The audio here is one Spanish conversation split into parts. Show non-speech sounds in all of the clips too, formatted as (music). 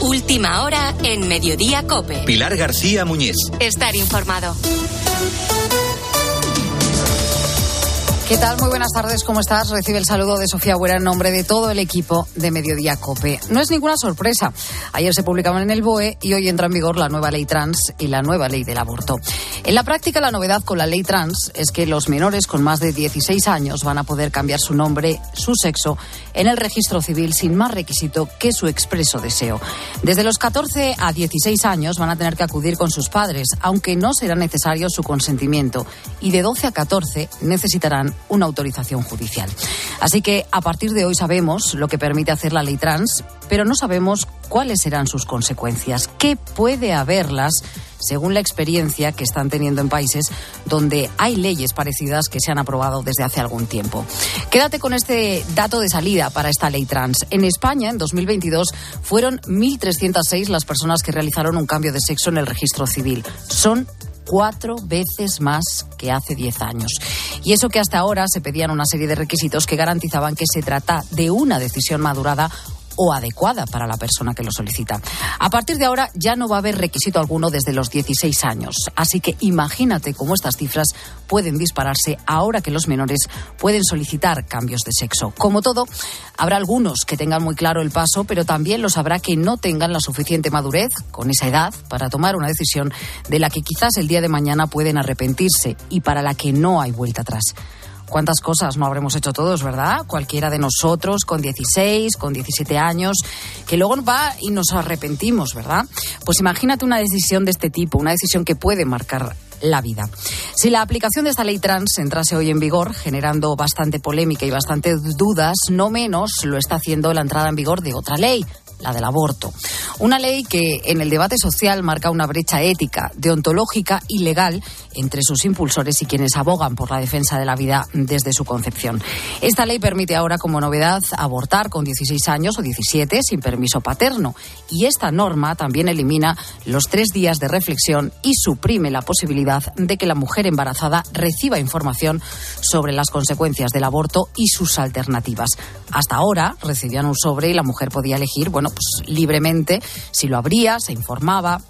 Última hora en Mediodía Cope. Pilar García Muñiz. Estar informado. ¿Qué tal? Muy buenas tardes, ¿cómo estás? Recibe el saludo de Sofía Huera en nombre de todo el equipo de Mediodía Cope. No es ninguna sorpresa. Ayer se publicaban en el BOE y hoy entra en vigor la nueva ley trans y la nueva ley del aborto. En la práctica, la novedad con la ley trans es que los menores con más de 16 años van a poder cambiar su nombre, su sexo, en el registro civil sin más requisito que su expreso deseo. Desde los 14 a 16 años van a tener que acudir con sus padres, aunque no será necesario su consentimiento. Y de 12 a 14 necesitarán una autorización judicial. Así que a partir de hoy sabemos lo que permite hacer la ley trans, pero no sabemos cuáles serán sus consecuencias, qué puede haberlas según la experiencia que están teniendo en países donde hay leyes parecidas que se han aprobado desde hace algún tiempo. Quédate con este dato de salida para esta ley trans. En España, en 2022, fueron 1.306 las personas que realizaron un cambio de sexo en el registro civil. Son cuatro veces más que hace diez años. Y eso que hasta ahora se pedían una serie de requisitos que garantizaban que se trata de una decisión madurada o adecuada para la persona que lo solicita. A partir de ahora ya no va a haber requisito alguno desde los 16 años. Así que imagínate cómo estas cifras pueden dispararse ahora que los menores pueden solicitar cambios de sexo. Como todo, habrá algunos que tengan muy claro el paso, pero también los habrá que no tengan la suficiente madurez con esa edad para tomar una decisión de la que quizás el día de mañana pueden arrepentirse y para la que no hay vuelta atrás cuántas cosas no habremos hecho todos, ¿verdad? Cualquiera de nosotros con 16, con 17 años, que luego va y nos arrepentimos, ¿verdad? Pues imagínate una decisión de este tipo, una decisión que puede marcar la vida. Si la aplicación de esta ley trans entrase hoy en vigor, generando bastante polémica y bastante dudas, no menos lo está haciendo la entrada en vigor de otra ley, la del aborto. Una ley que en el debate social marca una brecha ética, deontológica y legal entre sus impulsores y quienes abogan por la defensa de la vida desde su concepción. Esta ley permite ahora como novedad abortar con 16 años o 17 sin permiso paterno y esta norma también elimina los tres días de reflexión y suprime la posibilidad de que la mujer embarazada reciba información sobre las consecuencias del aborto y sus alternativas. Hasta ahora recibían un sobre y la mujer podía elegir, bueno, pues libremente si lo abría, se informaba,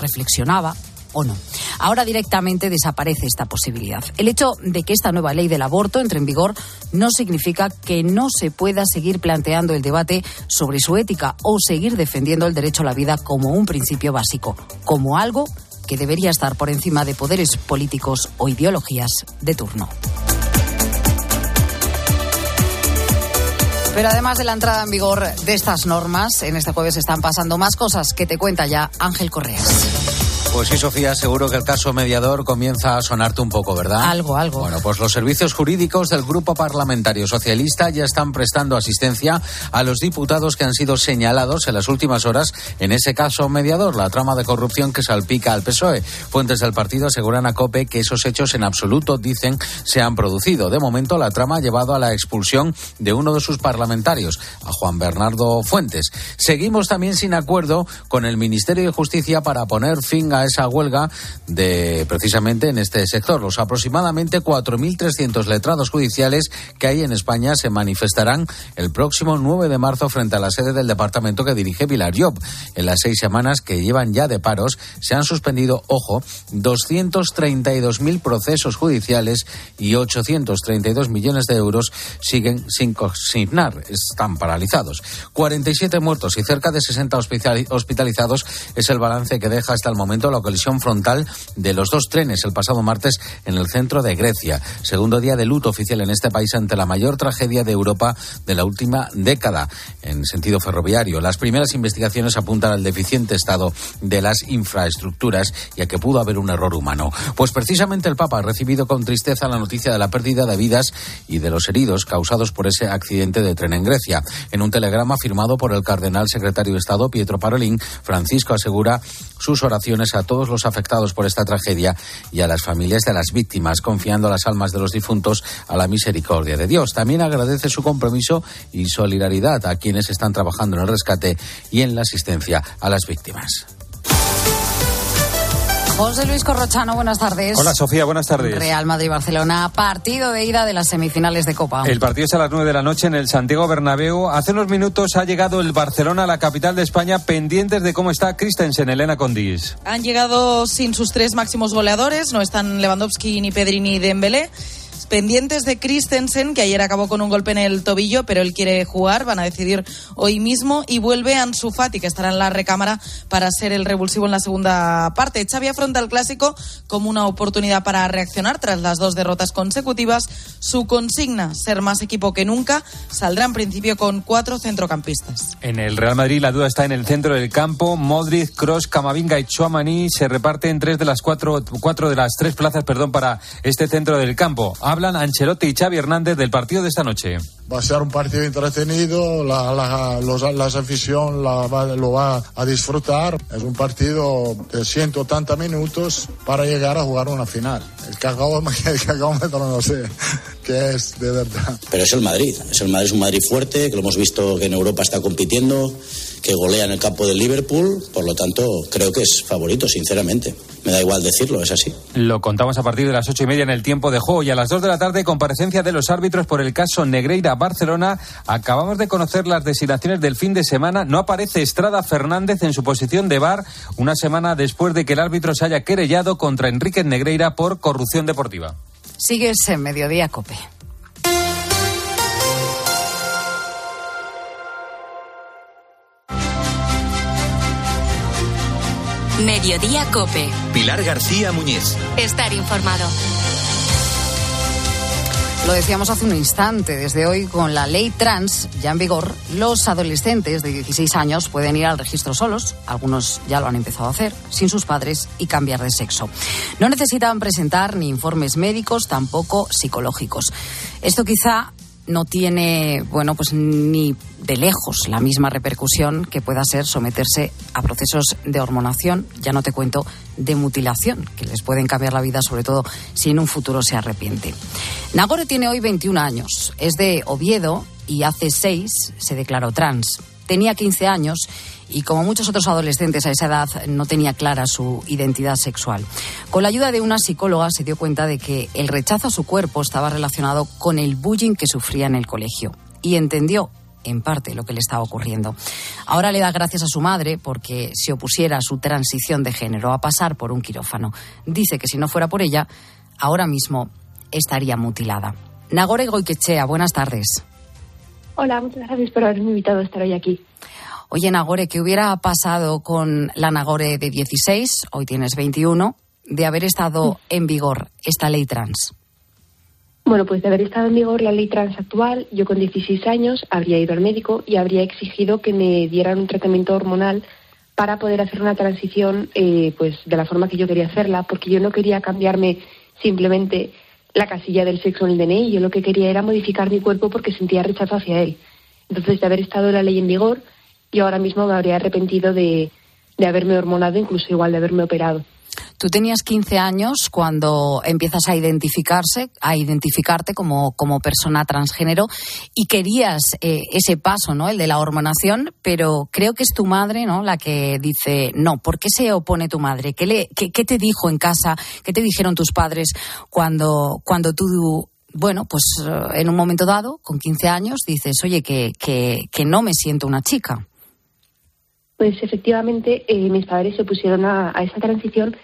reflexionaba o no. Ahora directamente desaparece esta posibilidad. El hecho de que esta nueva ley del aborto entre en vigor no significa que no se pueda seguir planteando el debate sobre su ética o seguir defendiendo el derecho a la vida como un principio básico, como algo que debería estar por encima de poderes políticos o ideologías de turno. Pero además de la entrada en vigor de estas normas, en este jueves están pasando más cosas que te cuenta ya Ángel Correas. Pues sí, Sofía, seguro que el caso mediador comienza a sonarte un poco, ¿verdad? Algo, algo. Bueno, pues los servicios jurídicos del Grupo Parlamentario Socialista ya están prestando asistencia a los diputados que han sido señalados en las últimas horas en ese caso mediador, la trama de corrupción que salpica al PSOE. Fuentes del partido aseguran a COPE que esos hechos en absoluto, dicen, se han producido. De momento, la trama ha llevado a la expulsión de uno de sus parlamentarios, a Juan Bernardo Fuentes. Seguimos también sin acuerdo con el Ministerio de Justicia para poner fin a esa huelga de precisamente en este sector. Los aproximadamente 4.300 letrados judiciales que hay en España se manifestarán el próximo 9 de marzo frente a la sede del departamento que dirige Pilar Job. En las seis semanas que llevan ya de paros se han suspendido, ojo, 232.000 procesos judiciales y 832 millones de euros siguen sin consignar, están paralizados. 47 muertos y cerca de 60 hospitalizados es el balance que deja hasta el momento la colisión frontal de los dos trenes el pasado martes en el centro de Grecia. Segundo día de luto oficial en este país ante la mayor tragedia de Europa de la última década en sentido ferroviario. Las primeras investigaciones apuntan al deficiente estado de las infraestructuras y a que pudo haber un error humano. Pues precisamente el Papa ha recibido con tristeza la noticia de la pérdida de vidas y de los heridos causados por ese accidente de tren en Grecia. En un telegrama firmado por el cardenal secretario de Estado Pietro Parolín, Francisco asegura sus oraciones a todos los afectados por esta tragedia y a las familias de las víctimas, confiando las almas de los difuntos a la misericordia de Dios. También agradece su compromiso y solidaridad a quienes están trabajando en el rescate y en la asistencia a las víctimas. José Luis Corrochano, buenas tardes. Hola Sofía, buenas tardes. Real Madrid-Barcelona, partido de ida de las semifinales de Copa. El partido es a las 9 de la noche en el Santiago Bernabéu. Hace unos minutos ha llegado el Barcelona a la capital de España, pendientes de cómo está Christensen, Elena Condis. Han llegado sin sus tres máximos goleadores, no están Lewandowski, ni Pedri, ni Dembélé pendientes de Christensen, que ayer acabó con un golpe en el tobillo, pero él quiere jugar, van a decidir hoy mismo, y vuelve Ansu Fati, que estará en la recámara para ser el revulsivo en la segunda parte. Xavi afronta el clásico como una oportunidad para reaccionar tras las dos derrotas consecutivas. Su consigna, ser más equipo que nunca, saldrá en principio con cuatro centrocampistas. En el Real Madrid la duda está en el centro del campo. Modric, Cross, Camavinga y Chouamani se reparten tres de las cuatro, cuatro de las tres plazas, perdón, para este centro del campo. Habla hablan Ancelotti y Xavi Hernández del partido de esta noche. Va a ser un partido entretenido, la, la, los, la afición la lo va a disfrutar. Es un partido de 180 minutos para llegar a jugar una final. El cagómetro, (laughs) el no sé qué es de verdad. Pero es el Madrid, es el Madrid, es un Madrid fuerte, que lo hemos visto que en Europa está compitiendo que golea en el campo del Liverpool, por lo tanto creo que es favorito, sinceramente. Me da igual decirlo, es así. Lo contamos a partir de las ocho y media en el tiempo de juego y a las dos de la tarde comparecencia de los árbitros por el caso Negreira Barcelona. Acabamos de conocer las designaciones del fin de semana. No aparece Estrada Fernández en su posición de bar una semana después de que el árbitro se haya querellado contra Enrique Negreira por corrupción deportiva. Sigues en Mediodía Cope. Mediodía Cope. Pilar García Muñiz. Estar informado. Lo decíamos hace un instante, desde hoy con la ley trans ya en vigor, los adolescentes de 16 años pueden ir al registro solos, algunos ya lo han empezado a hacer, sin sus padres y cambiar de sexo. No necesitan presentar ni informes médicos, tampoco psicológicos. Esto quizá no tiene, bueno, pues ni de lejos la misma repercusión que pueda ser someterse a procesos de hormonación, ya no te cuento de mutilación, que les pueden cambiar la vida, sobre todo si en un futuro se arrepiente. Nagore tiene hoy 21 años, es de Oviedo y hace seis se declaró trans. Tenía 15 años y como muchos otros adolescentes a esa edad no tenía clara su identidad sexual. Con la ayuda de una psicóloga se dio cuenta de que el rechazo a su cuerpo estaba relacionado con el bullying que sufría en el colegio y entendió en parte lo que le estaba ocurriendo. Ahora le da gracias a su madre porque se opusiera a su transición de género, a pasar por un quirófano. Dice que si no fuera por ella, ahora mismo estaría mutilada. Nagore Goiquechea, buenas tardes. Hola, muchas gracias por haberme invitado a estar hoy aquí. Oye, Nagore, ¿qué hubiera pasado con la Nagore de 16, hoy tienes 21, de haber estado en vigor esta ley trans? Bueno, pues de haber estado en vigor la ley trans actual, yo con 16 años habría ido al médico y habría exigido que me dieran un tratamiento hormonal para poder hacer una transición eh, pues de la forma que yo quería hacerla, porque yo no quería cambiarme simplemente la casilla del sexo en el DNI, yo lo que quería era modificar mi cuerpo porque sentía rechazo hacia él. Entonces, de haber estado la ley en vigor, yo ahora mismo me habría arrepentido de, de haberme hormonado, incluso igual de haberme operado. Tú tenías 15 años cuando empiezas a identificarse, a identificarte como, como persona transgénero y querías eh, ese paso, ¿no? El de la hormonación, pero creo que es tu madre, ¿no? La que dice no. ¿Por qué se opone tu madre? ¿Qué, le, qué, qué te dijo en casa? ¿Qué te dijeron tus padres cuando, cuando tú bueno, pues eh, en un momento dado, con 15 años, dices, oye, que, que, que no me siento una chica. Pues efectivamente, eh, mis padres se pusieron a, esa transición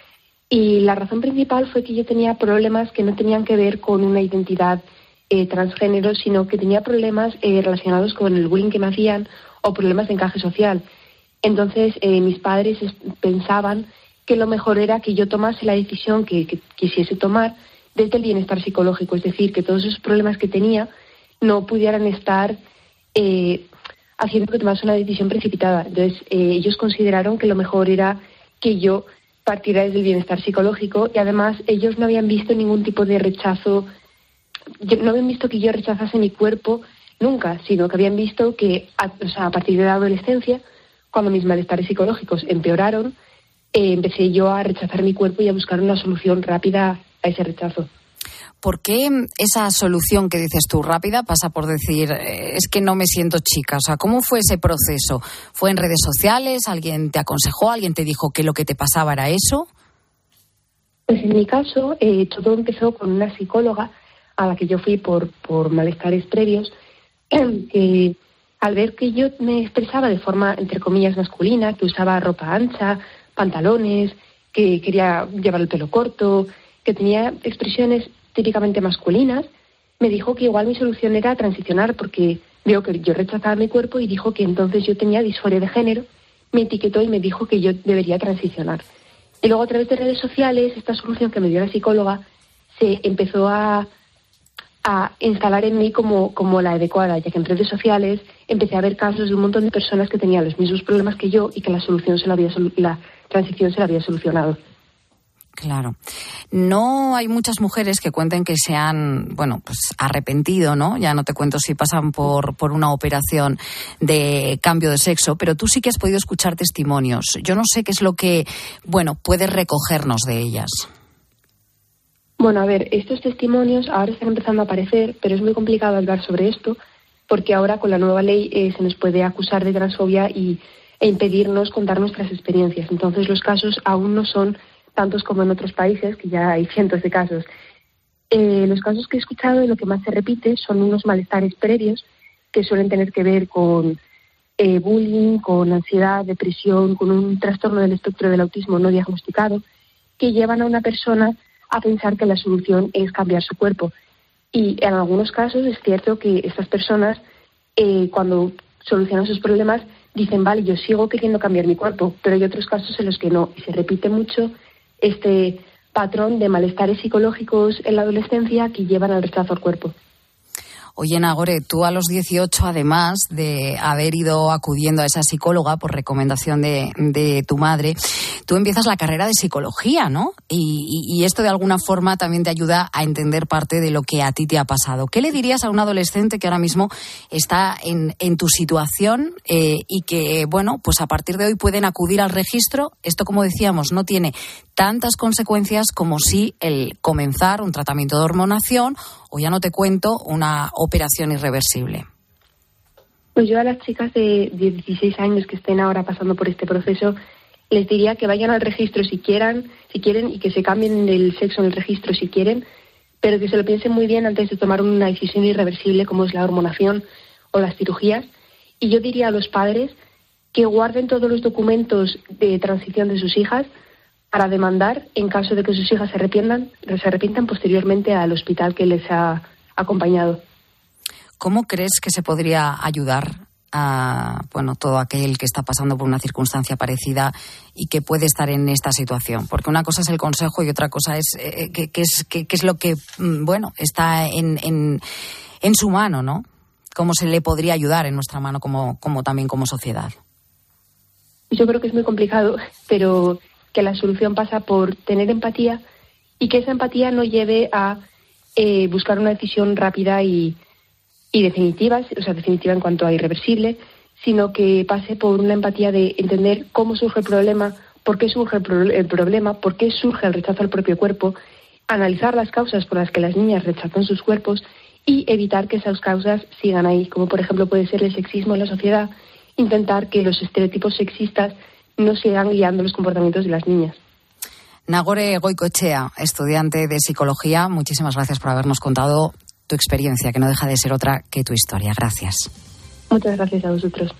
y la razón principal fue que yo tenía problemas que no tenían que ver con una identidad eh, transgénero, sino que tenía problemas eh, relacionados con el bullying que me hacían o problemas de encaje social. Entonces, mis padres pensaban que lo mejor era que yo tomase la decisión que, que, quisiese tomar desde el bienestar psicológico, es decir, que todos esos problemas que tenía no pudieran estar haciendo que tomase una decisión precipitada. Entonces, eh, ellos consideraron que lo mejor era que yo partiera desde el bienestar psicológico y además ellos no habían visto ningún tipo de rechazo, no habían visto que yo rechazase mi cuerpo nunca, sino que habían visto que a, a partir de la adolescencia, cuando mis malestares psicológicos empeoraron, eh, empecé yo a rechazar mi cuerpo y a buscar una solución rápida a ese rechazo. ¿Por qué esa solución que dices tú rápida pasa por decir eh, es que no me siento chica? O sea, ¿cómo fue ese proceso? ¿Fue en redes sociales? ¿Alguien te aconsejó? ¿Alguien te dijo que lo que te pasaba era eso? Pues en mi caso, eh, todo empezó con una psicóloga a la que yo fui por, por malestares previos, (clears throat) que al ver que yo me expresaba de forma, entre comillas, masculina, que usaba ropa ancha, pantalones, que quería llevar el pelo corto, que tenía expresiones típicamente masculinas, me dijo que igual mi solución era transicionar porque veo que yo rechazaba mi cuerpo y dijo que entonces yo tenía disforia de género, me etiquetó y me dijo que yo debería transicionar. Y luego a través de redes sociales, esta solución que me dio la psicóloga se empezó a, a instalar en mí como, como la adecuada, ya que en redes sociales empecé a ver casos de un montón de personas que tenían los mismos problemas que yo y que la solución se la había la transición se la había solucionado. Claro. No hay muchas mujeres que cuenten que se han, bueno, pues arrepentido, ¿no? Ya no te cuento si pasan por, por una operación de cambio de sexo, pero tú sí que has podido escuchar testimonios. Yo no sé qué es lo que, bueno, puedes recogernos de ellas. Bueno, a ver, estos testimonios ahora están empezando a aparecer, pero es muy complicado hablar sobre esto porque ahora con la nueva ley eh, se nos puede acusar de transfobia y, e impedirnos contar nuestras experiencias. Entonces los casos aún no son tantos como en otros países, que ya hay cientos de casos. Eh, los casos que he escuchado y lo que más se repite son unos malestares previos que suelen tener que ver con eh, bullying, con ansiedad, depresión, con un trastorno del espectro del autismo no diagnosticado, que llevan a una persona a pensar que la solución es cambiar su cuerpo. Y en algunos casos es cierto que estas personas, eh, cuando solucionan sus problemas, dicen, vale, yo sigo queriendo cambiar mi cuerpo, pero hay otros casos en los que no. Y se repite mucho este patrón de malestares psicológicos en la adolescencia que llevan al rechazo al cuerpo. Oye, Nagore, tú a los 18, además de haber ido acudiendo a esa psicóloga por recomendación de, tu madre, tú empiezas la carrera de psicología, ¿no? Y, esto de alguna forma también te ayuda a entender parte de lo que a ti te ha pasado. ¿Qué le dirías a un adolescente que ahora mismo está en, tu situación eh, y que, bueno, pues a partir de hoy pueden acudir al registro? Esto, como decíamos, no tiene tantas consecuencias como si el comenzar un tratamiento de hormonación o ya no te cuento una operación irreversible. Pues yo a las chicas de 16 años que estén ahora pasando por este proceso les diría que vayan al registro si quieran, si quieren y que se cambien el sexo en el registro si quieren, pero que se lo piensen muy bien antes de tomar una decisión irreversible como es la hormonación o las cirugías. Y yo diría a los padres que guarden todos los documentos de transición de sus hijas para demandar en caso de que sus hijas se arrepientan, se arrepientan posteriormente al hospital que les ha acompañado. ¿Cómo crees que se podría ayudar a bueno todo aquel que está pasando por una circunstancia parecida y que puede estar en esta situación? Porque una cosa es el consejo y otra cosa es eh, qué es, es lo que mm, bueno está en, en, en su mano, ¿no? ¿Cómo se le podría ayudar en nuestra mano como, como también como sociedad? Yo creo que es muy complicado, pero que la solución pasa por tener empatía y que esa empatía no lleve a eh, buscar una decisión rápida y, definitiva, o sea, definitiva en cuanto a irreversible, sino que pase por una empatía de entender cómo surge el problema, por qué surge el, el problema, por qué surge el rechazo al propio cuerpo, analizar las causas por las que las niñas rechazan sus cuerpos y evitar que esas causas sigan ahí, como por ejemplo puede ser el sexismo en la sociedad, intentar que los estereotipos sexistas no sigan guiando los comportamientos de las niñas. Nagore Goicochea, estudiante de psicología, muchísimas gracias por habernos contado tu experiencia, que no deja de ser otra que tu historia. Gracias. Muchas gracias a vosotros.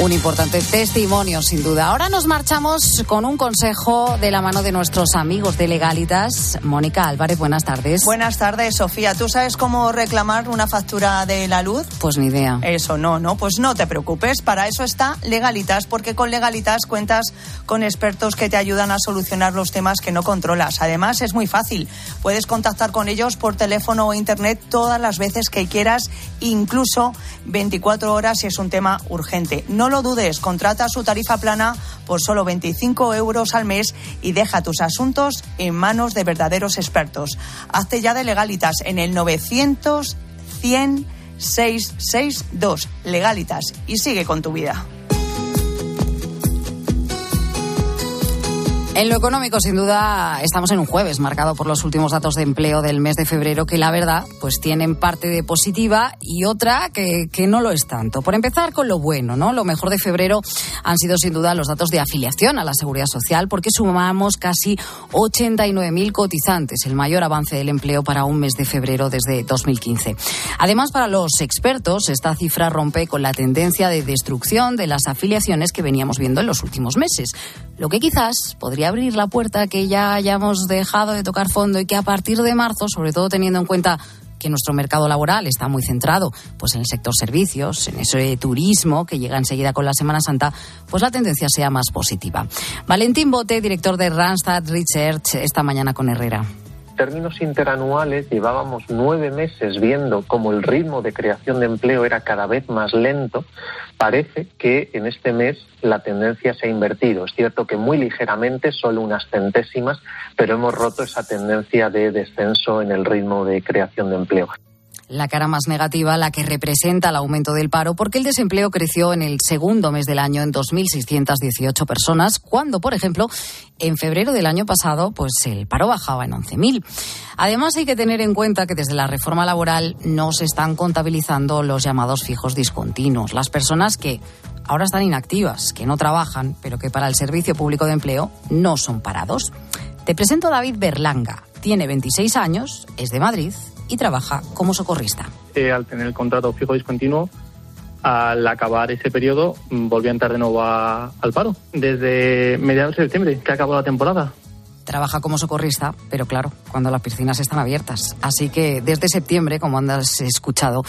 Un importante testimonio, sin duda. Ahora nos marchamos con un consejo de la mano de nuestros amigos de Legalitas. Mónica Álvarez, buenas tardes. Buenas tardes, Sofía. ¿Tú sabes cómo reclamar una factura de la luz? Pues ni idea. Eso no, no. Pues no te preocupes. Para eso está Legalitas, porque con Legalitas cuentas con expertos que te ayudan a solucionar los temas que no controlas. Además, es muy fácil. Puedes contactar con ellos por teléfono o internet todas las veces que quieras, incluso 24 horas si es un tema urgente. No lo dudes, contrata su tarifa plana por solo 25 euros al mes y deja tus asuntos en manos de verdaderos expertos. Hazte ya de legalitas en el 900 100 662 legalitas y sigue con tu vida. En lo económico, sin duda, estamos en un jueves marcado por los últimos datos de empleo del mes de febrero que la verdad pues tienen parte de positiva y otra que, que no lo es tanto. Por empezar con lo bueno, ¿no? Lo mejor de febrero han sido sin duda los datos de afiliación a la seguridad social porque sumamos casi 89.000 cotizantes, el mayor avance del empleo para un mes de febrero desde 2015. Además, para los expertos, esta cifra rompe con la tendencia de destrucción de las afiliaciones que veníamos viendo en los últimos meses. Lo que quizás podría abrir la puerta que ya hayamos dejado de tocar fondo y que a partir de marzo, sobre todo teniendo en cuenta que nuestro mercado laboral está muy centrado pues en el sector servicios, en ese turismo que llega enseguida con la Semana Santa, pues la tendencia sea más positiva. Valentín Bote, director de Randstad Research, esta mañana con Herrera términos interanuales llevábamos nueve meses viendo cómo el ritmo de creación de empleo era cada vez más lento, parece que en este mes la tendencia se ha invertido. Es cierto que muy ligeramente, solo unas centésimas, pero hemos roto esa tendencia de descenso en el ritmo de creación de empleo la cara más negativa, la que representa el aumento del paro, porque el desempleo creció en el segundo mes del año en 2.618 personas, cuando, por ejemplo, en febrero del año pasado, pues el paro bajaba en 11.000. Además, hay que tener en cuenta que desde la reforma laboral no se están contabilizando los llamados fijos discontinuos, las personas que ahora están inactivas, que no trabajan, pero que para el Servicio Público de Empleo no son parados. Te presento a David Berlanga. Tiene 26 años, es de Madrid y trabaja como socorrista. Eh, al tener el contrato fijo discontinuo, al acabar ese periodo mm, volví a entrar de nuevo al paro. Desde mediados de septiembre, que acabó la temporada. Trabaja como socorrista, pero claro, cuando las piscinas están abiertas. Así que desde septiembre, como andas escuchado,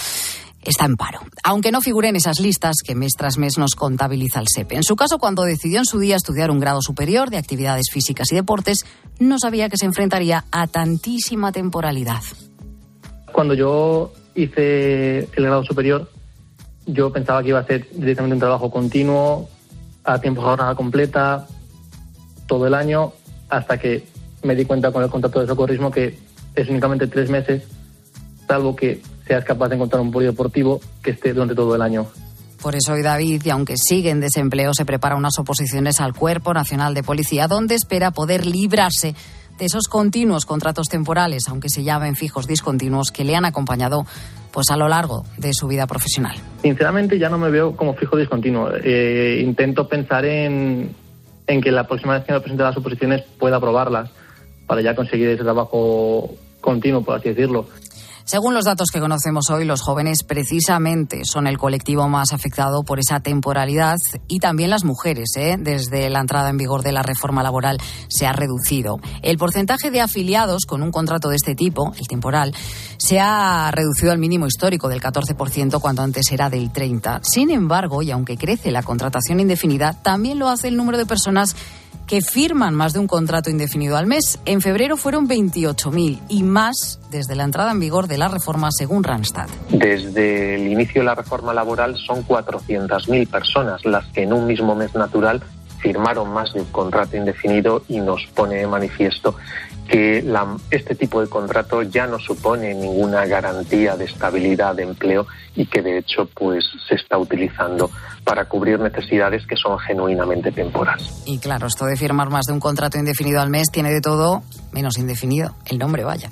está en paro. Aunque no figure en esas listas que mes tras mes nos contabiliza el SEPE. En su caso, cuando decidió en su día estudiar un grado superior de actividades físicas y deportes, no sabía que se enfrentaría a tantísima temporalidad. Cuando yo hice el grado superior, yo pensaba que iba a ser directamente un trabajo continuo, a tiempo jornada completa, todo el año, hasta que me di cuenta con el contrato de socorrismo que es únicamente tres meses, salvo que seas capaz de encontrar un polideportivo que esté durante todo el año. Por eso hoy David, y aunque sigue en desempleo, se prepara unas oposiciones al Cuerpo Nacional de Policía, donde espera poder librarse de esos continuos contratos temporales, aunque se llamen fijos discontinuos, que le han acompañado pues a lo largo de su vida profesional. Sinceramente ya no me veo como fijo discontinuo. Eh, intento pensar en, en que la próxima vez que me presente las oposiciones pueda aprobarlas para ya conseguir ese trabajo continuo, por así decirlo. Según los datos que conocemos hoy, los jóvenes precisamente son el colectivo más afectado por esa temporalidad y también las mujeres. ¿eh? Desde la entrada en vigor de la reforma laboral se ha reducido. El porcentaje de afiliados con un contrato de este tipo, el temporal, se ha reducido al mínimo histórico del 14% cuando antes era del 30%. Sin embargo, y aunque crece la contratación indefinida, también lo hace el número de personas que firman más de un contrato indefinido al mes. En febrero fueron 28.000 y más desde la entrada en vigor de la reforma según Randstad. Desde el inicio de la reforma laboral son 400.000 personas las que en un mismo mes natural firmaron más de un contrato indefinido y nos pone de manifiesto que este tipo de contrato ya no supone ninguna garantía de estabilidad de empleo y que de hecho pues se está utilizando para cubrir necesidades que son genuinamente temporales. Y claro, esto de firmar más de un contrato indefinido al mes tiene de todo menos indefinido, el nombre vaya.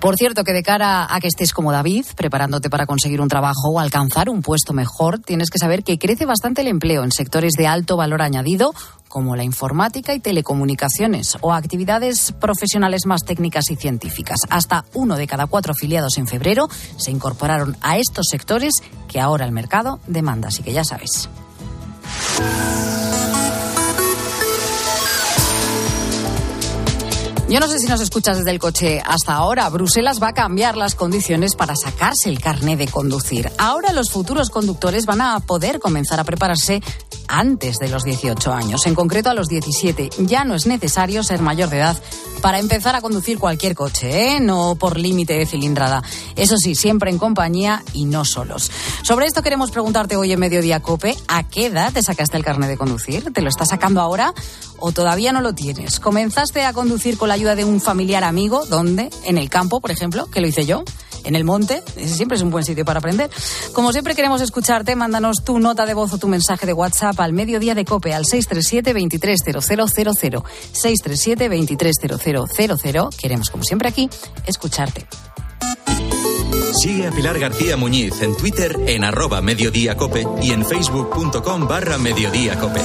Por cierto, que de cara a que estés como David, preparándote para conseguir un trabajo o alcanzar un puesto mejor, tienes que saber que crece bastante el empleo en sectores de alto valor añadido como la informática y telecomunicaciones o actividades profesionales más técnicas y científicas. Hasta uno de cada cuatro afiliados en febrero se incorporaron a estos sectores que ahora el mercado demanda, así que ya sabes. Yo no sé si nos escuchas desde el coche hasta ahora. Bruselas va a cambiar las condiciones para sacarse el carné de conducir. Ahora los futuros conductores van a poder comenzar a prepararse antes de los 18 años. En concreto, a los 17 ya no es necesario ser mayor de edad para empezar a conducir cualquier coche, ¿eh? no por límite de cilindrada. Eso sí, siempre en compañía y no solos. Sobre esto queremos preguntarte hoy en Mediodía Cope, ¿a qué edad te sacaste el carnet de conducir? ¿Te lo estás sacando ahora o todavía no lo tienes? ¿Comenzaste a conducir con la ayuda de un familiar amigo? ¿Dónde? ¿En el campo, por ejemplo? Que lo hice yo en el monte. Ese siempre es un buen sitio para aprender. Como siempre queremos escucharte, mándanos tu nota de voz o tu mensaje de WhatsApp al mediodía de cope al 637-230000. 637-230000. Queremos, como siempre aquí, escucharte. Sigue a Pilar García Muñiz en Twitter en arroba mediodíacope y en facebook.com barra mediodíacope.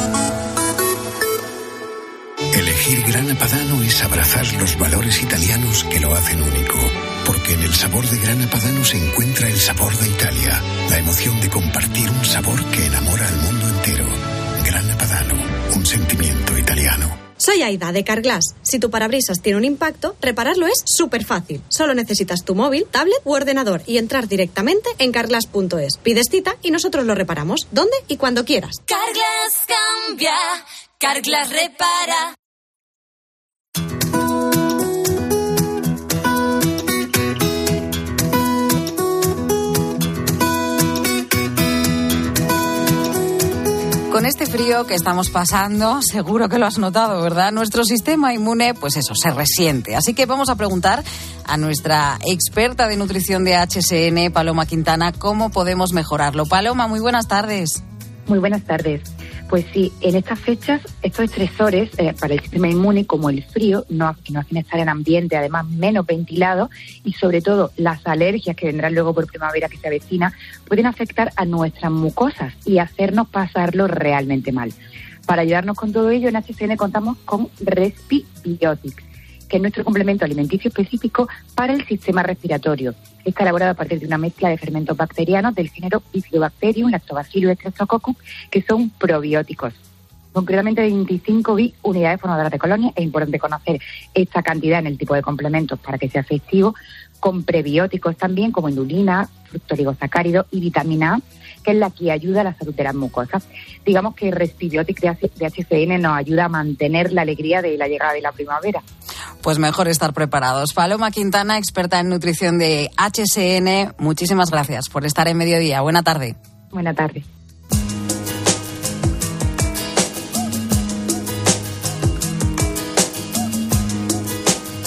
Elegir Grana Padano es abrazar los valores italianos que lo hacen único. Porque en el sabor de Grana Padano se encuentra el sabor de Italia, la emoción de compartir un sabor que enamora al mundo entero. Grana Padano, un sentimiento italiano. Soy Aida de Carglass. Si tu parabrisas tiene un impacto, repararlo es súper fácil. Solo necesitas tu móvil, tablet u ordenador y entrar directamente en carglass.es. Pides cita y nosotros lo reparamos, donde y cuando quieras. Carglass cambia, Carglass repara. Con este frío que estamos pasando, seguro que lo has notado, ¿verdad? Nuestro sistema inmune, pues eso, se resiente. Así que vamos a preguntar a nuestra experta de nutrición de HSN, Paloma Quintana, cómo podemos mejorarlo. Paloma, muy buenas tardes. Muy buenas tardes. Pues sí, en estas fechas, estos estresores eh, para el sistema inmune, como el frío, no, que nos hacen estar en ambiente además menos ventilado y sobre todo las alergias que vendrán luego por primavera que se avecina, pueden afectar a nuestras mucosas y hacernos pasarlo realmente mal. Para ayudarnos con todo ello, en HCN contamos con Respibiotics que es nuestro complemento alimenticio específico para el sistema respiratorio. Está elaborado a partir de una mezcla de fermentos bacterianos del género Bifidobacterium, Lactobacillus streptococcus, que son probióticos. Concretamente 25 bi unidades formadoras de colonia. Es importante conocer esta cantidad en el tipo de complementos para que sea efectivo, con prebióticos también como endulina, fructoligosacárido y vitamina A, que es la que ayuda a la salud de las mucosas. Digamos que Respibiotic de HCN nos ayuda a mantener la alegría de la llegada de la primavera. Pues mejor estar preparados. Paloma Quintana, experta en nutrición de HSN, muchísimas gracias por estar en mediodía. Buena tarde. Buena tarde.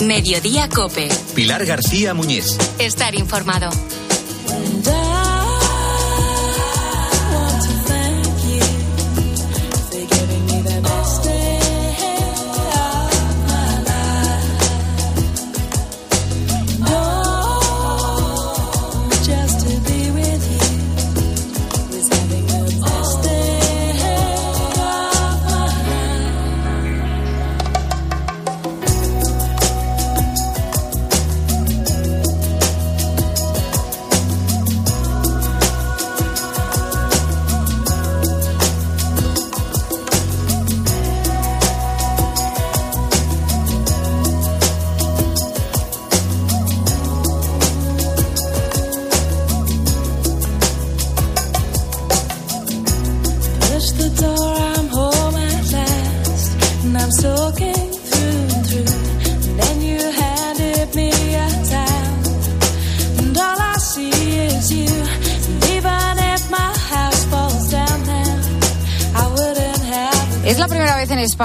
Mediodía Cope. Pilar García Muñiz. Estar informado.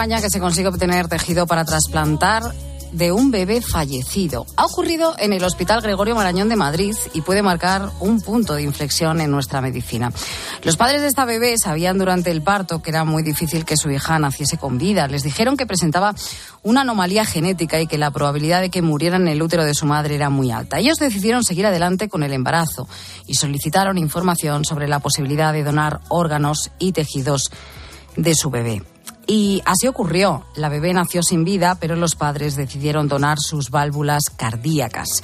España que se consigue obtener tejido para trasplantar de un bebé fallecido. Ha ocurrido en el Hospital Gregorio Marañón de Madrid y puede marcar un punto de inflexión en nuestra medicina. Los padres de esta bebé sabían durante el parto que era muy difícil que su hija naciese con vida. Les dijeron que presentaba una anomalía genética y que la probabilidad de que muriera en el útero de su madre era muy alta. Ellos decidieron seguir adelante con el embarazo y solicitaron información sobre la posibilidad de donar órganos y tejidos de su bebé. Y así ocurrió. La bebé nació sin vida, pero los padres decidieron donar sus válvulas cardíacas.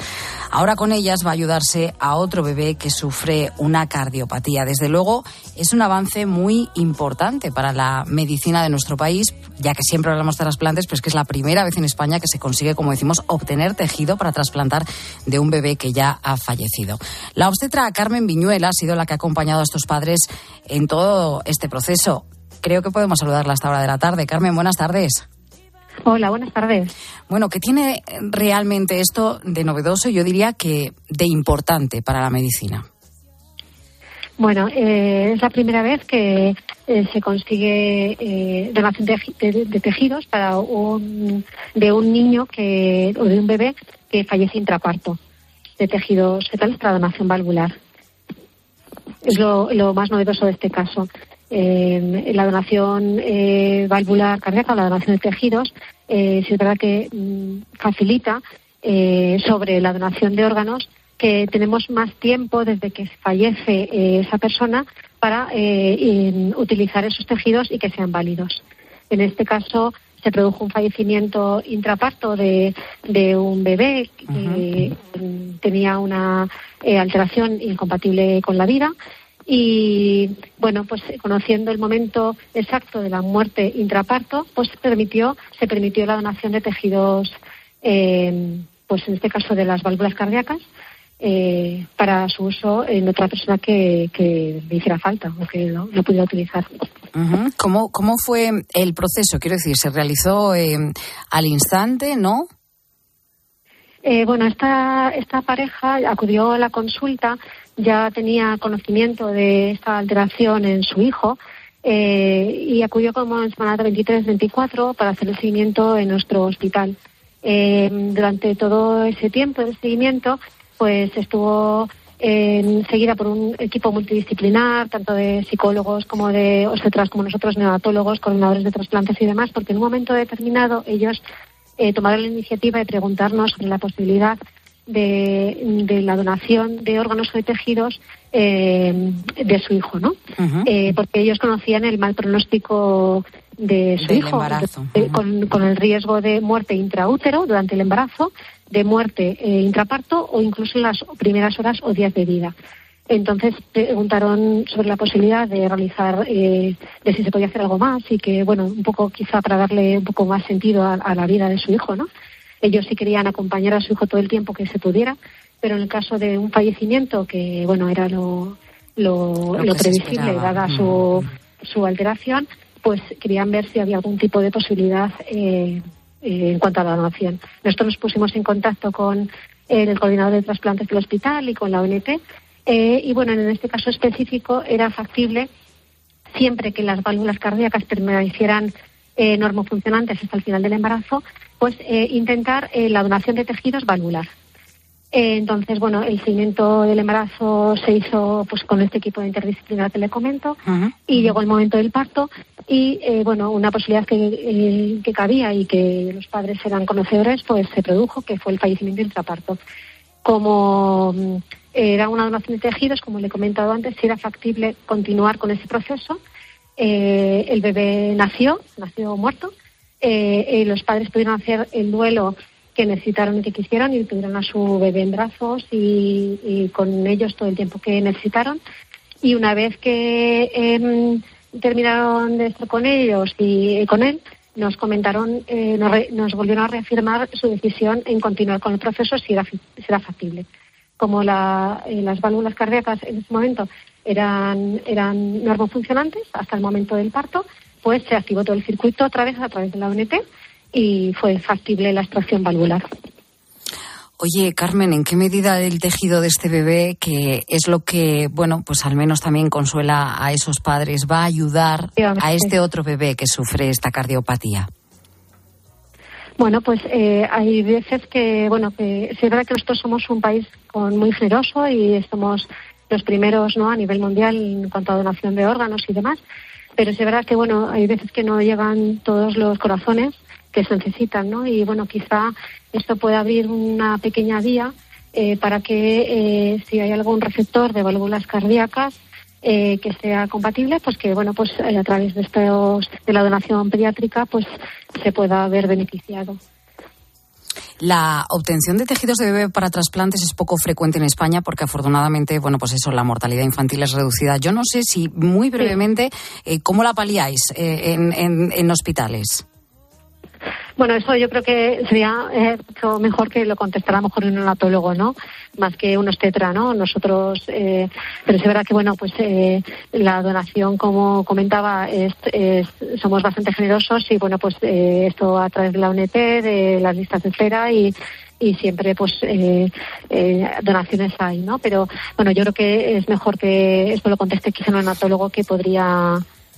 Ahora con ellas va a ayudarse a otro bebé que sufre una cardiopatía. Desde luego es un avance muy importante para la medicina de nuestro país, ya que siempre hablamos de trasplantes, pues que es la primera vez en España que se consigue, como decimos, obtener tejido para trasplantar de un bebé que ya ha fallecido. La obstetra Carmen Viñuela ha sido la que ha acompañado a estos padres en todo este proceso creo que podemos saludarla a esta hora de la tarde. Carmen, buenas tardes. Hola, buenas tardes. Bueno, ¿qué tiene realmente esto de novedoso? Yo diría que de importante para la medicina. Bueno, eh, es la primera vez que eh, se consigue eh, donación de, de, tejidos para un, de un niño que, o de un bebé que fallece intraparto. de tejidos fetales para donación valvular. Es lo, lo más novedoso de este caso. Eh, la donación eh, valvular cardíaca, la donación de tejidos, eh, es verdad que mm, facilita eh, sobre la donación de órganos que tenemos más tiempo desde que fallece eh, esa persona para eh, utilizar esos tejidos y que sean válidos. En este caso se produjo un fallecimiento intraparto de, de un bebé que tenía una eh, alteración incompatible con la vida y bueno pues eh, conociendo el momento exacto de la muerte intraparto pues permitió se permitió la donación de tejidos eh, pues en este caso de las válvulas cardíacas eh, para su uso en otra persona que, que le hiciera falta o que lo, lo pudiera utilizar. ¿Cómo, ¿Cómo fue el proceso? Quiero decir, se realizó eh, al instante, ¿no? Eh, bueno, esta, esta pareja acudió a la consulta, ya tenía conocimiento de esta alteración en su hijo eh, y acudió como en semana 23-24 para hacer el seguimiento en nuestro hospital. Eh, durante todo ese tiempo de seguimiento, pues estuvo eh, seguida por un equipo multidisciplinar, tanto de psicólogos como de obstetras como nosotros, neonatólogos, coordinadores de trasplantes y demás, porque en un momento determinado ellos eh, tomaron la iniciativa de preguntarnos sobre la posibilidad de, de la donación de órganos o de tejidos eh, de su hijo, ¿no? Eh, porque ellos conocían el mal pronóstico de su Del hijo, embarazo. eh, con, con el riesgo de muerte intraútero durante el embarazo, de muerte eh, intraparto o incluso en las primeras horas o días de vida. Entonces preguntaron sobre la posibilidad de realizar, eh, de si se podía hacer algo más y que, bueno, un poco quizá para darle un poco más sentido a, a la vida de su hijo, ¿no? Ellos sí querían acompañar a su hijo todo el tiempo que se pudiera, pero en el caso de un fallecimiento, que, bueno, era lo, lo, Lo lo previsible dada su, su alteración, pues querían ver si había algún tipo de posibilidad eh, eh, en cuanto a la donación. Nosotros nos pusimos en contacto con el coordinador de trasplantes del hospital y con la ONT. eh, y bueno, en este caso específico era factible siempre que las válvulas cardíacas permanecieran eh, normofuncionantes hasta el final del embarazo, pues eh, intentar eh, la donación de tejidos valvular. Eh, entonces, bueno, el seguimiento del embarazo se hizo pues con este equipo de interdisciplinar que le comento y llegó el momento del parto y, bueno, una posibilidad que, que cabía y que los padres eran conocedores, pues se produjo, que fue el fallecimiento intraparto. Como mm, era una donación de tejidos, como le he comentado antes, si era factible continuar con ese proceso. Eh, el bebé nació, nació muerto. Eh, eh, los padres pudieron hacer el duelo que necesitaron y que quisieron y tuvieron a su bebé en brazos y, con ellos todo el tiempo que necesitaron. Y una vez que em, terminaron de estar con ellos y eh, con él, nos comentaron, eh, nos, re- nos volvieron a reafirmar su decisión en continuar con el proceso si era, si era factible. Como la- eh, las válvulas cardíacas en ese momento eran, eran normofuncionantes hasta el momento del parto, pues se activó todo el circuito otra vez a través de la ONT y fue factible la extracción valvular. Oye, Carmen, ¿en qué medida el tejido de este bebé, que es lo que, bueno, pues al menos también consuela a esos padres, va a ayudar a este otro bebé que sufre esta cardiopatía? Bueno, pues eh, hay veces que, bueno, que sí es verdad que nosotros somos un país con muy generoso y somos los primeros, ¿no? A nivel mundial en cuanto a donación de órganos y demás. Pero es verdad que, bueno, hay veces que no llegan todos los corazones que se necesitan, ¿no? Y bueno, quizá esto puede abrir una pequeña vía eh, para que eh, si hay algún receptor de válvulas cardíacas eh, que sea compatible, pues que bueno, pues eh, a través de estos de la donación pediátrica, pues se pueda ver beneficiado. La obtención de tejidos de bebé para trasplantes es poco frecuente en España porque afortunadamente, bueno, pues eso, la mortalidad infantil es reducida. Yo no sé si muy brevemente, eh, ¿cómo la paliáis eh, en, en- en hospitales? Bueno, eso yo creo que sería eh, mejor que lo contestara mejor un neonatólogo, ¿no? Más que un obstetra, ¿no? Nosotros, eh, pero es verdad que, bueno, pues eh, la donación, como comentaba, es, es- somos bastante generosos y, bueno, pues eh, esto a través de la UNT, de las listas de espera y y siempre pues eh, eh, donaciones hay, ¿no? Pero bueno, yo creo que es mejor que esto lo conteste quizá un neonatólogo que podría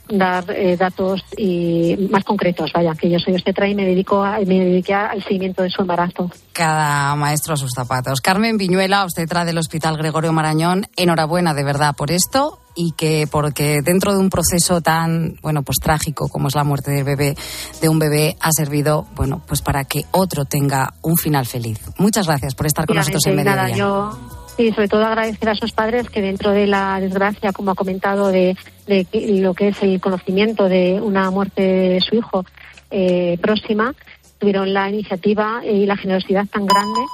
dar eh, datos y más concretos. Vaya, que yo soy obstetra y me dedico a, me dediqué al seguimiento de su embarazo. Cada maestro a sus zapatos. Carmen Viñuela, obstetra del Hospital Gregorio Marañón, enhorabuena de verdad por esto y que porque dentro de un proceso tan bueno pues trágico como es la muerte del bebé de un bebé ha servido bueno pues para que otro tenga un final feliz. Muchas gracias por estar con nosotros en Nada, Mediodía. yo y sobre todo agradecer a sus padres que dentro de la desgracia, como ha comentado, de, lo que es el conocimiento de una muerte de su hijo eh, próxima, tuvieron la iniciativa y la generosidad tan grande de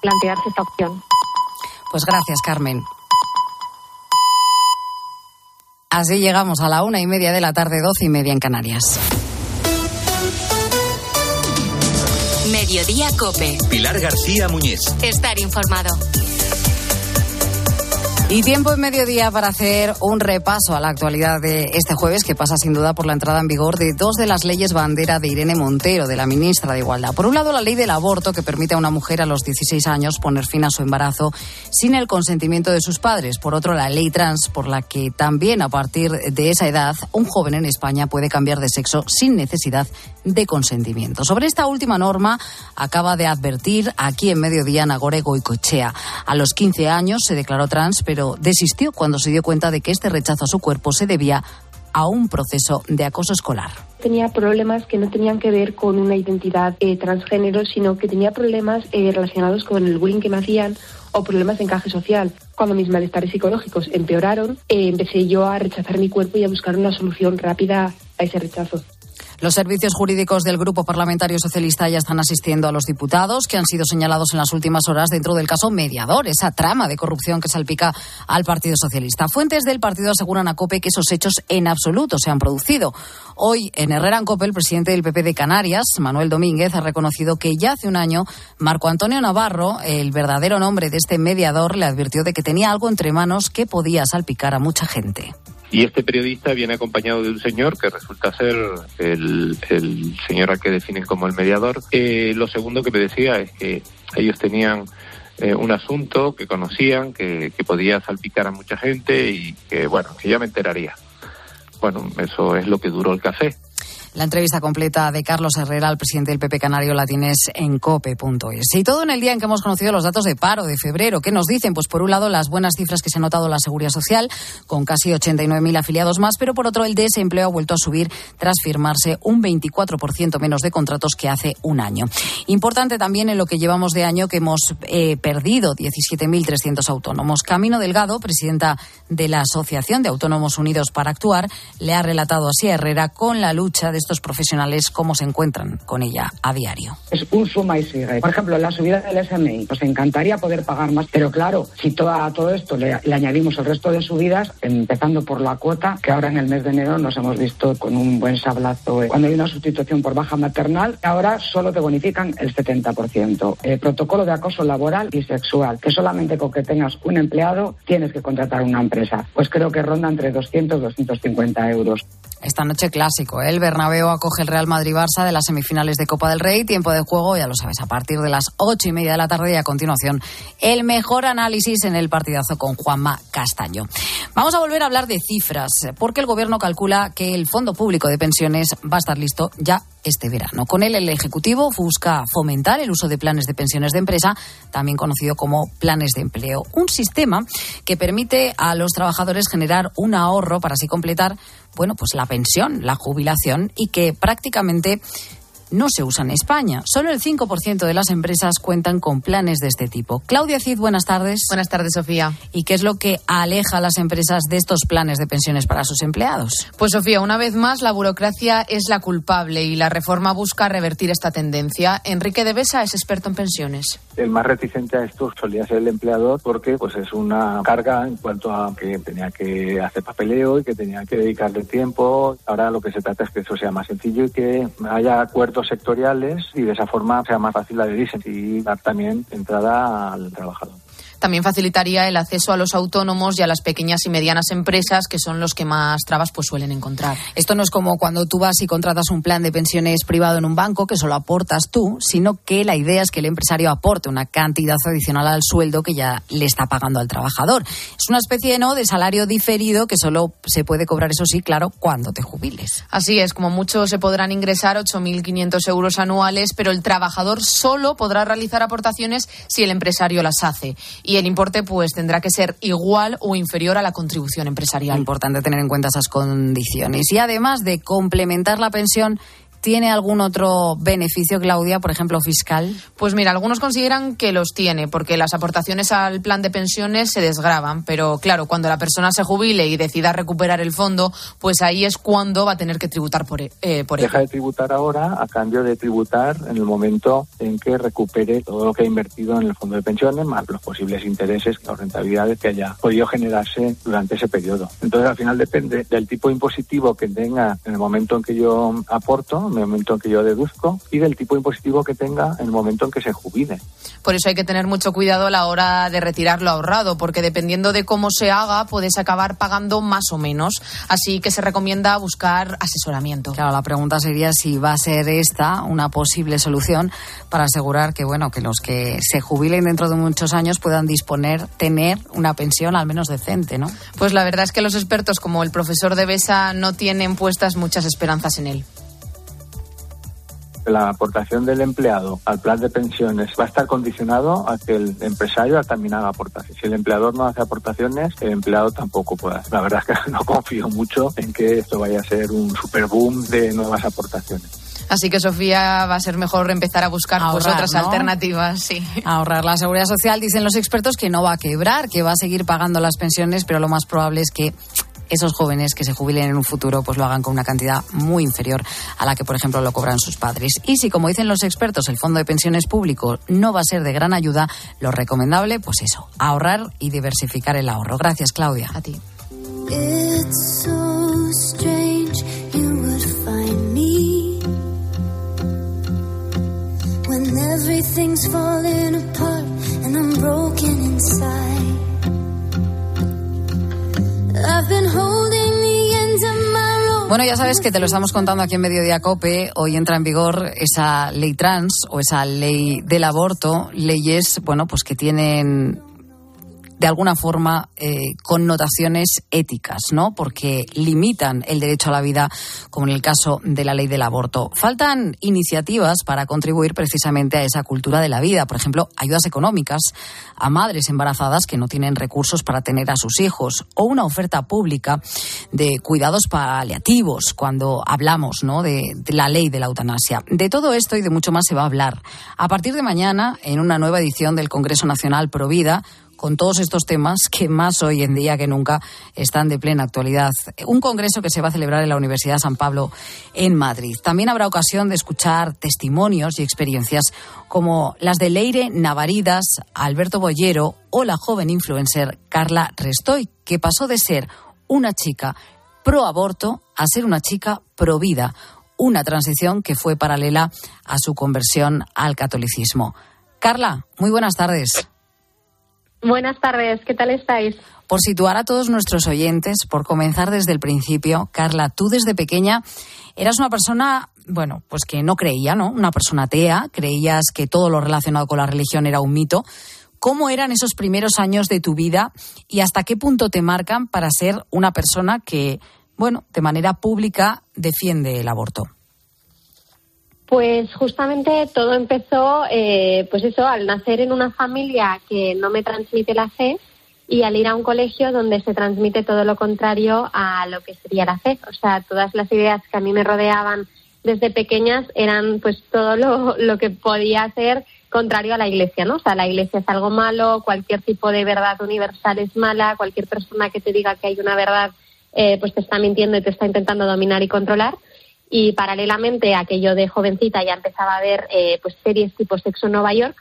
plantearse esta opción. Pues gracias, Carmen. Así llegamos a la una y media de la tarde, doce y media en Canarias. Mediodía Cope. Pilar García Muñiz. Estar informado. Y tiempo en mediodía para hacer un repaso a la actualidad de este jueves, que pasa sin duda por la entrada en vigor de dos de las leyes bandera de Irene Montero, de la ministra de Igualdad. Por un lado, la ley del aborto, que permite a una mujer a los 16 años poner fin a su embarazo sin el consentimiento de sus padres. Por otro, la ley trans, por la que también a partir de esa edad, un joven en España puede cambiar de sexo sin necesidad de consentimiento. Sobre esta última norma acaba de advertir aquí en mediodía Nagore Goicochea. A los 15 años se declaró trans, pero desistió cuando se dio cuenta de que este rechazo a su cuerpo se debía a un proceso de acoso escolar. Tenía problemas que no tenían que ver con una identidad eh, transgénero, sino que tenía problemas eh, relacionados con el bullying que me hacían o problemas de encaje social. Cuando mis malestares psicológicos empeoraron, eh, empecé yo a rechazar mi cuerpo y a buscar una solución rápida a ese rechazo. Los servicios jurídicos del Grupo Parlamentario Socialista ya están asistiendo a los diputados que han sido señalados en las últimas horas dentro del caso Mediador, esa trama de corrupción que salpica al Partido Socialista. Fuentes del partido aseguran a COPE que esos hechos en absoluto se han producido. Hoy, en Herrera en COPE, el presidente del PP de Canarias, Manuel Domínguez, ha reconocido que ya hace un año Marco Antonio Navarro, el verdadero nombre de este mediador, le advirtió de que tenía algo entre manos que podía salpicar a mucha gente. Y este periodista viene acompañado de un señor que resulta ser el, el señor al que definen como el mediador. Eh, lo segundo que me decía es que ellos tenían eh, un asunto que conocían, que, que podía salpicar a mucha gente y que, bueno, que ya me enteraría. Bueno, eso es lo que duró el café. La entrevista completa de Carlos Herrera al presidente del PP Canario la tienes en cope.es. Y todo en el día en que hemos conocido los datos de paro de febrero. ¿Qué nos dicen? Pues por un lado las buenas cifras que se ha notado la Seguridad Social, con casi 89.000 afiliados más, pero por otro el desempleo ha vuelto a subir tras firmarse un 24% menos de contratos que hace un año. Importante también en lo que llevamos de año que hemos eh, perdido 17.300 autónomos. Camino Delgado, presidenta de la Asociación de Autónomos Unidos para Actuar, le ha relatado así a Herrera con la lucha de estos profesionales cómo se encuentran con ella a diario. Es un suma y sigue. Por ejemplo, la subida del SMI. Nos encantaría poder pagar más, pero claro, si todo, a todo esto le, le añadimos el resto de subidas, empezando por la cuota, que ahora en el mes de enero nos hemos visto con un buen sablazo. eh, Cuando hay una sustitución por baja maternal, ahora solo te bonifican el 70%. Eh, protocolo de acoso laboral y sexual, que solamente con que tengas un empleado tienes que contratar una empresa. Pues creo que ronda entre 200 y 250 euros. Esta noche clásico, ¿eh? el Bernabéu acoge el Real Madrid-Barça de las semifinales de Copa del Rey. Tiempo de juego, ya lo sabes, a partir de las ocho y media de la tarde y a continuación el mejor análisis en el partidazo con Juanma Castaño. Vamos a volver a hablar de cifras, porque el Gobierno calcula que el Fondo Público de Pensiones va a estar listo ya este verano. Con él, el Ejecutivo busca fomentar el uso de planes de pensiones de empresa, también conocido como planes de empleo. Un sistema que permite a los trabajadores generar un ahorro para así completar, bueno, pues la pensión, la jubilación y que prácticamente no se usa en España. Solo el 5% de las empresas cuentan con planes de este tipo. Claudia Cid, buenas tardes. Buenas tardes, Sofía. ¿Y qué es lo que aleja a las empresas de estos planes de pensiones para sus empleados? Pues Sofía, una vez más, la burocracia es la culpable y la reforma busca revertir esta tendencia. Enrique de Besa es experto en pensiones. El más reticente a esto solía ser el empleador porque pues es una carga en cuanto a que tenía que hacer papeleo y que tenía que dedicarle tiempo. Ahora lo que se trata es que eso sea más sencillo y que haya acuerdos sectoriales y de esa forma sea más fácil adherirse y dar también entrada al trabajador. También facilitaría el acceso a los autónomos y a las pequeñas y medianas empresas, que son los que más trabas pues suelen encontrar. Esto no es como cuando tú vas y contratas un plan de pensiones privado en un banco, que solo aportas tú, sino que la idea es que el empresario aporte una cantidad adicional al sueldo que ya le está pagando al trabajador. Es una especie ¿no? de salario diferido que solo se puede cobrar, eso sí, claro, cuando te jubiles. Así es, como mucho se podrán ingresar 8.500 euros anuales, pero el trabajador solo podrá realizar aportaciones si el empresario las hace. Y el importe pues tendrá que ser igual o inferior a la contribución empresarial. Importante tener en cuenta esas condiciones. Y además de complementar la pensión, ¿Tiene algún otro beneficio, Claudia, por ejemplo, fiscal? Pues mira, algunos consideran que los tiene, porque las aportaciones al plan de pensiones se desgravan, pero claro, cuando la persona se jubile y decida recuperar el fondo, pues ahí es cuando va a tener que tributar por, eh, por Deja de tributar ahora a cambio de tributar en el momento en que recupere todo lo que ha invertido en el fondo de pensiones, más los posibles intereses o rentabilidades que haya podido generarse durante ese periodo. Entonces, al final depende del tipo impositivo que tenga en el momento en que yo aporto, en el momento en que yo deduzco y del tipo impositivo que tenga en el momento en que se jubile. Por eso hay que tener mucho cuidado a la hora de retirar lo ahorrado, porque dependiendo de cómo se haga, puedes acabar pagando más o menos. Así que se recomienda buscar asesoramiento. Claro, la pregunta sería si va a ser esta una posible solución para asegurar que, bueno, que los que se jubilen dentro de muchos años puedan disponer, tener una pensión al menos decente, ¿no? Pues la verdad es que los expertos como el profesor de Besa no tienen puestas muchas esperanzas en él la aportación del empleado al plan de pensiones va a estar condicionado a que el empresario también haga aportaciones. Si el empleador no hace aportaciones, el empleado tampoco puede hacer. La verdad es que (laughs) no confío mucho en que esto vaya a ser un super boom de nuevas aportaciones. Así que Sofía va a ser mejor empezar a buscar pues, otras alternativas, sí. Ahorrar la seguridad social, dicen los expertos que no va a quebrar, que va a seguir pagando las pensiones, pero lo más probable es que esos jóvenes que se jubilen en un futuro pues lo hagan con una cantidad muy inferior a la que, por ejemplo, lo cobran sus padres. Y si, como dicen los expertos, el fondo de pensiones público no va a ser de gran ayuda, lo recomendable, pues eso, ahorrar y diversificar el ahorro. Gracias, Claudia. A ti. Bueno, ya sabes que te lo estamos contando aquí en Mediodía Cope. Hoy entra en vigor esa ley trans o esa ley del aborto. Leyes, bueno, pues que tienen de alguna forma eh, connotaciones éticas, ¿no? Porque limitan el derecho a la vida, como en el caso de la ley del aborto. Faltan iniciativas para contribuir precisamente a esa cultura de la vida, por ejemplo, ayudas económicas a madres embarazadas que no tienen recursos para tener a sus hijos o una oferta pública de cuidados paliativos cuando hablamos, ¿no? De, la ley de la eutanasia. De todo esto y de mucho más se va a hablar a partir de mañana en una nueva edición del Congreso Nacional Provida con todos estos temas que más hoy en día que nunca están de plena actualidad. Un congreso que se va a celebrar en la Universidad San Pablo en Madrid. También habrá ocasión de escuchar testimonios y experiencias como las de Leire Navaridas, Alberto Boyero o la joven influencer Carla Restoy, que pasó de ser una chica pro aborto a ser una chica pro vida, una transición que fue paralela a su conversión al catolicismo. Carla, muy buenas tardes. Buenas tardes, ¿qué tal estáis? Por situar a todos nuestros oyentes, por comenzar desde el principio, Carla, tú desde pequeña eras una persona, bueno, pues que no creía, ¿no? Una persona atea, creías que todo lo relacionado con la religión era un mito. ¿Cómo eran esos primeros años de tu vida y hasta qué punto te marcan para ser una persona que, bueno, de manera pública defiende el aborto? Pues justamente todo empezó, eh, pues eso, al nacer en una familia que no me transmite la fe y al ir a un colegio donde se transmite todo lo contrario a lo que sería la fe. O sea, todas las ideas que a mí me rodeaban desde pequeñas eran pues todo lo, lo que podía ser contrario a la iglesia, ¿no? O sea, la iglesia es algo malo, cualquier tipo de verdad universal es mala, cualquier persona que te diga que hay una verdad, eh, pues te está mintiendo y te está intentando dominar y controlar y paralelamente a que yo de jovencita ya empezaba a ver eh, pues series tipo Sexo en Nueva York,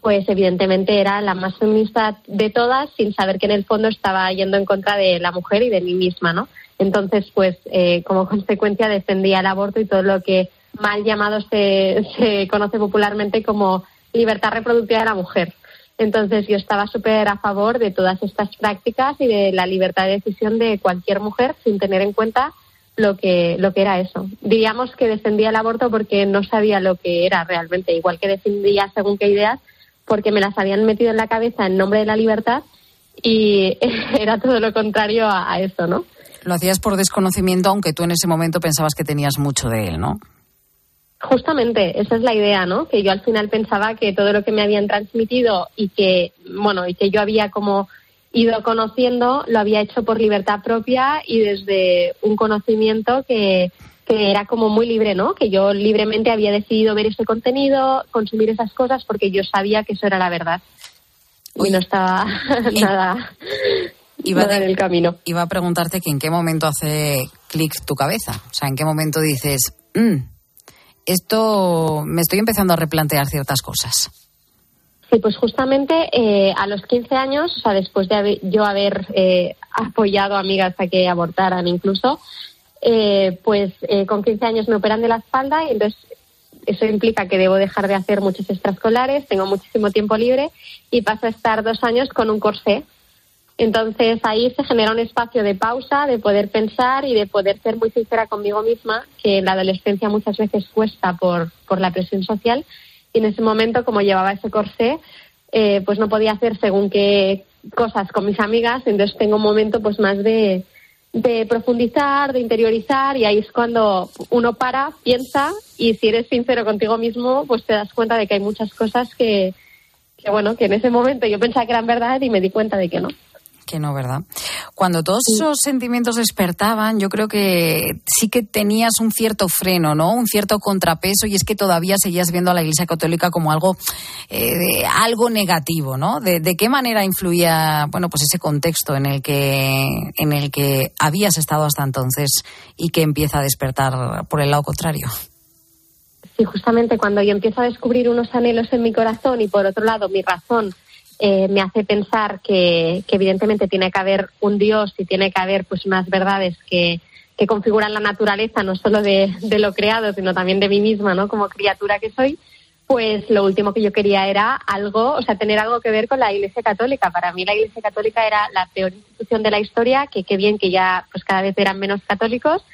pues evidentemente era la más feminista de todas sin saber que en el fondo estaba yendo en contra de la mujer y de mí misma, ¿no? Entonces, pues eh, como (laughs) consecuencia defendía el aborto y todo lo que mal llamado se, (laughs) se conoce popularmente como libertad reproductiva de la mujer. Entonces yo estaba súper a favor de todas estas prácticas y de la libertad de decisión de cualquier mujer sin tener en cuenta lo que, lo que era eso. Diríamos que defendía el aborto porque no sabía lo que era realmente, igual que defendía según qué ideas, porque me las habían metido en la cabeza en nombre de la libertad y (laughs) era todo lo contrario a, a eso, ¿no? Lo hacías por desconocimiento, aunque tú en ese momento pensabas que tenías mucho de él, ¿no? Justamente, esa es la idea, ¿no? Que yo al final pensaba que todo lo que me habían transmitido y que, bueno, y que yo había como ido conociendo, lo había hecho por libertad propia y desde un conocimiento que, que era como muy libre, ¿no? Que yo libremente había decidido ver ese contenido, consumir esas cosas porque yo sabía que eso era la verdad. Y no estaba (laughs) nada, Iba, nada en el camino. iba a preguntarte que en qué momento hace clic tu cabeza. O sea, en qué momento dices, "Mm, esto me estoy empezando a replantear ciertas cosas. Sí, pues justamente eh, a los 15 años, o sea, después de haber- yo haber eh, apoyado a amigas a que abortaran incluso, eh, pues eh, con 15 años me operan de la espalda y entonces eso implica que debo dejar de hacer muchos extraescolares, tengo muchísimo tiempo libre y paso a estar dos años con un corsé. Entonces ahí se genera un espacio de pausa, de poder pensar y de poder ser muy sincera conmigo misma, que en la adolescencia muchas veces cuesta por, por la presión social. Y en ese momento, como llevaba ese corsé, eh, pues no podía hacer según qué cosas con mis amigas. Entonces tengo un momento pues más de, de profundizar, de interiorizar y ahí es cuando uno para, piensa y si eres sincero contigo mismo, pues te das cuenta de que hay muchas cosas que, que bueno, que en ese momento yo pensaba que eran verdad y me di cuenta de que no. Que no, ¿verdad? Cuando todos esos sentimientos despertaban, yo creo que sí que tenías un cierto freno, ¿no? Un cierto contrapeso y es que todavía seguías viendo a la Iglesia Católica como algo, eh, algo negativo, ¿no? De, de qué manera influía, bueno, pues ese contexto en el que, en el que habías estado hasta entonces y que empieza a despertar por el lado contrario. Sí, justamente cuando yo empiezo a descubrir unos anhelos en mi corazón y por otro lado mi razón eh, me hace pensar que, evidentemente tiene que haber un Dios y tiene que haber pues unas verdades que, que configuran la naturaleza no solo de, de lo creado sino también de mí misma, ¿no? Como criatura que soy, pues lo último que yo quería era algo, o sea, tener algo que ver con la Iglesia Católica. Para mí la Iglesia Católica era la peor institución de la historia, que qué bien que ya pues cada vez eran menos católicos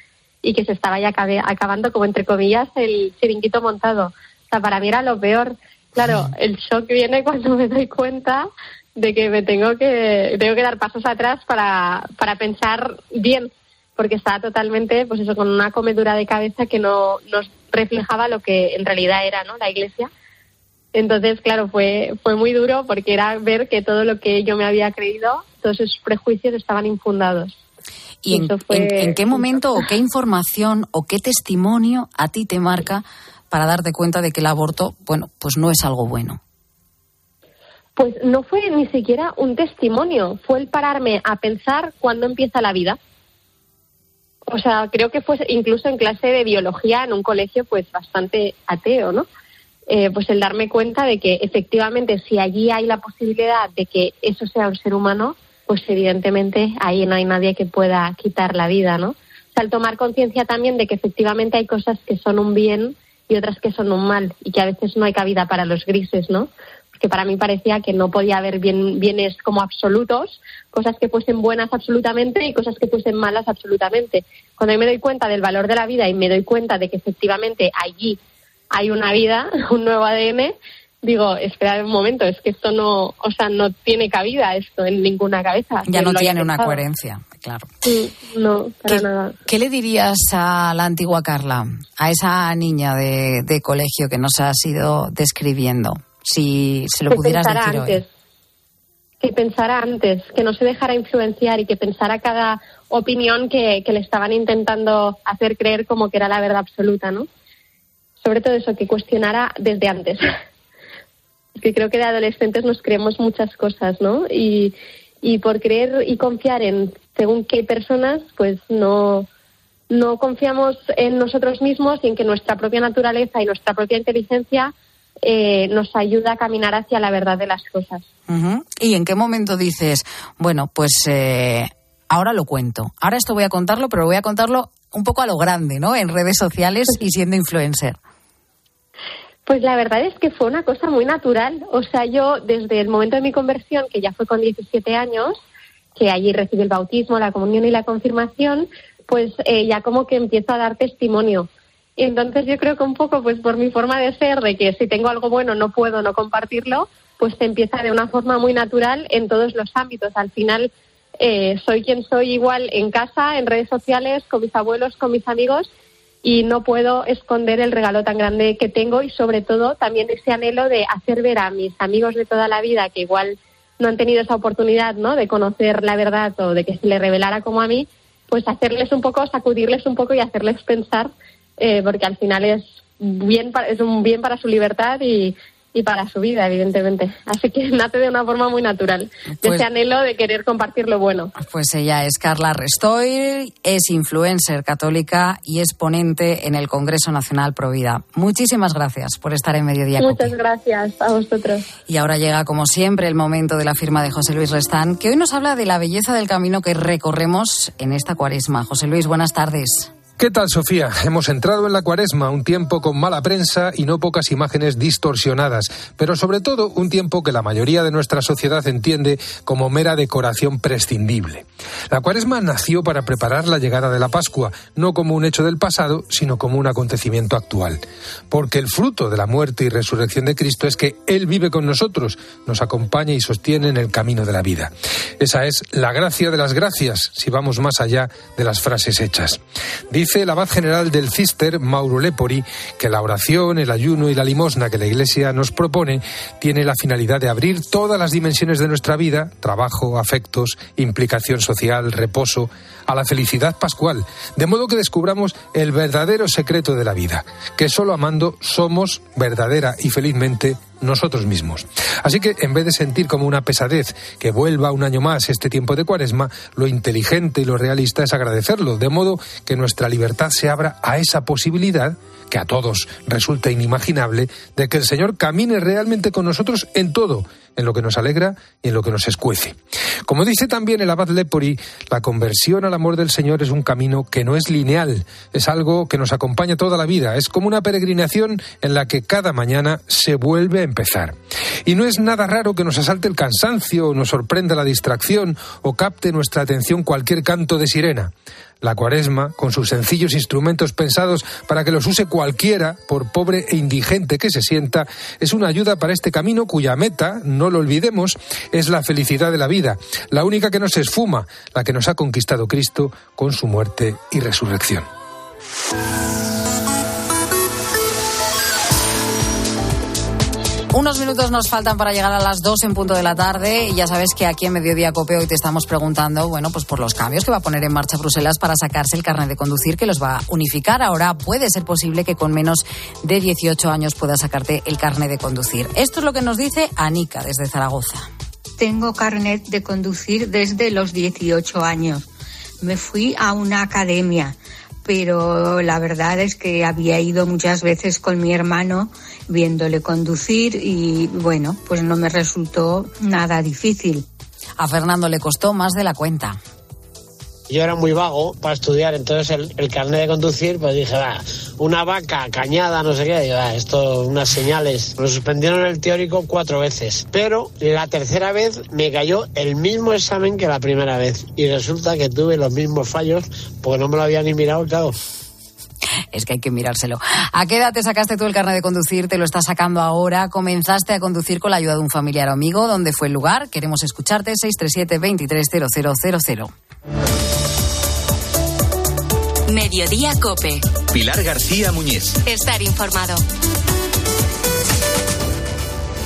y que se estaba ya acabando como entre comillas el chiringuito montado. O sea, para mí era lo peor. Claro, el shock viene cuando me doy cuenta de que me tengo que tengo que dar pasos atrás para, para pensar bien, porque estaba totalmente, pues eso, con una comedura de cabeza que no nos reflejaba lo que en realidad era, ¿no? La iglesia. Entonces, claro, fue, fue muy duro porque era ver que todo lo que yo me había creído, todos esos prejuicios estaban infundados. ¿Y en, Eso fue en- en qué momento o qué información o qué testimonio a ti te marca para darte cuenta de que el aborto, bueno, pues no es algo bueno? Pues no fue ni siquiera un testimonio, fue el pararme a pensar cuándo empieza la vida. O sea, creo que fue incluso en clase de biología en un colegio pues bastante ateo, ¿no? Eh, pues el darme cuenta de que efectivamente si allí hay la posibilidad de que eso sea un ser humano, pues evidentemente ahí no hay nadie que pueda quitar la vida, ¿no? O sea, el tomar conciencia también de que efectivamente hay cosas que son un bien y otras que son un mal y que a veces no hay cabida para los grises, ¿no? Porque para mí parecía que no podía haber bien, bienes como absolutos, cosas que fuesen buenas absolutamente y cosas que fuesen malas absolutamente. Cuando yo me doy cuenta del valor de la vida y me doy cuenta de que efectivamente allí hay una vida, (laughs) un nuevo ADN, digo, espera un momento, es que esto no, o sea, no tiene cabida esto en ninguna cabeza. Ya no tiene una coherencia, claro. Mm, No, para nada. ¿Qué le dirías a la antigua Carla, a esa niña de, de colegio que nos has ido describiendo? Si se lo que pudieras decir antes, hoy. que pensara antes, que no se dejara influenciar y que pensara cada opinión que, que le estaban intentando hacer creer como que era la verdad absoluta, ¿no? Sobre todo eso, que cuestionara desde antes. (laughs) Porque creo que de adolescentes nos creemos muchas cosas, ¿no? Y, y por creer y confiar en según qué personas, pues no, no confiamos en nosotros mismos y en que nuestra propia naturaleza y nuestra propia inteligencia eh, nos ayuda a caminar hacia la verdad de las cosas. ¿Y en qué momento dices, bueno, pues eh, ahora lo cuento? Ahora esto voy a contarlo, pero voy a contarlo un poco a lo grande, ¿no? En redes sociales y siendo influencer. Pues la verdad es que fue una cosa muy natural. O sea, yo desde el momento de mi conversión, que ya fue con 17 años, que allí recibí el bautismo, la comunión y la confirmación, pues eh, ya como que empiezo a dar testimonio. Y entonces yo creo que un poco, pues por mi forma de ser, de que si tengo algo bueno no puedo no compartirlo, pues se empieza de una forma muy natural en todos los ámbitos. Al final eh, soy quien soy igual en casa, en redes sociales, con mis abuelos, con mis amigos y no puedo esconder el regalo tan grande que tengo y sobre todo también ese anhelo de hacer ver a mis amigos de toda la vida que igual no han tenido esa oportunidad ¿no? de conocer la verdad o de que se le revelara como a mí, pues hacerles un poco, sacudirles un poco y hacerles pensar, eh, porque al final es, bien, es un bien para su libertad y, y para su vida, evidentemente. Así que (laughs) nace de una forma muy natural, de Pues- ese anhelo de querer compartir lo bueno. Pues ella es Carla Restoy, es influencer católica y es ponente en el Congreso Nacional Provida. Muchísimas gracias por estar en Mediodía. Muchas gracias a vosotros. Y ahora llega, como siempre, el momento de la firma de José Luis Restán, que hoy nos habla de la belleza del camino que recorremos en esta cuaresma. José Luis, buenas tardes. ¿Qué tal, Sofía? Hemos entrado en la cuaresma, un tiempo con mala prensa y no pocas imágenes distorsionadas, pero sobre todo un tiempo que la mayoría de nuestra sociedad entiende como mera decoración prescindible. La cuaresma nació para preparar la llegada de la Pascua, no como un hecho del pasado, sino como un acontecimiento actual. Porque el fruto de la muerte y resurrección de Cristo es que Él vive con nosotros, nos acompaña y sostiene en el camino de la vida. Esa es la gracia de las gracias, si vamos más allá de las frases hechas. El abad general del Cister, Mauro Lepori, que la oración, el ayuno y la limosna que la Iglesia nos propone tiene la finalidad de abrir todas las dimensiones de nuestra vida, trabajo, afectos, implicación social, reposo, a la felicidad pascual, de modo que descubramos el verdadero secreto de la vida, que solo amando somos verdadera y felizmente nosotros mismos. Así que en vez de sentir como una pesadez que vuelva un año más este tiempo de cuaresma, lo inteligente y lo realista es agradecerlo, de modo que nuestra libertad se abra a esa posibilidad que a todos resulta inimaginable de que el Señor camine realmente con nosotros en todo, en lo que nos alegra y en lo que nos escuece. Como dice también el abad Lepori, la conversión al amor del Señor es un camino que no es lineal, es algo que nos acompaña toda la vida, es como una peregrinación en la que cada mañana se vuelve a empezar. Y no es nada raro que nos asalte el cansancio, nos sorprenda la distracción o capte nuestra atención cualquier canto de sirena. La cuaresma, con sus sencillos instrumentos pensados para que los use cualquiera, por pobre e indigente que se sienta, es una ayuda para este camino cuya meta, no lo olvidemos, es la felicidad de la vida, la única que no se esfuma, la que nos ha conquistado Cristo con su muerte y resurrección. Unos minutos nos faltan para llegar a las 2 en punto de la tarde y ya sabes que aquí en Mediodía Cope hoy te estamos preguntando, bueno, pues por los cambios que va a poner en marcha Bruselas para sacarse el carnet de conducir que los va a unificar. Ahora puede ser posible que con menos de 18 años puedas sacarte el carnet de conducir. Esto es lo que nos dice Anika desde Zaragoza. Tengo carnet de conducir desde los 18 años. Me fui a una academia, pero la verdad es que había ido muchas veces con mi hermano viéndole conducir y bueno, pues no me resultó nada difícil. A Fernando le costó más de la cuenta. Yo era muy vago para estudiar, entonces el, el carnet de conducir, pues dije, va, una vaca, cañada, no sé qué, "Va, esto, unas señales. Me suspendieron el teórico cuatro veces, pero la tercera vez me cayó el mismo examen que la primera vez y resulta que tuve los mismos fallos porque no me lo había ni mirado, claro. Es que hay que mirárselo. ¿A qué edad te sacaste tú el carnet de conducir? ¿Te lo estás sacando ahora? ¿Comenzaste a conducir con la ayuda de un familiar o amigo? ¿Dónde fue el lugar? Queremos escucharte. 637-230000. Mediodía Cope. Pilar García Muñiz. Estar informado.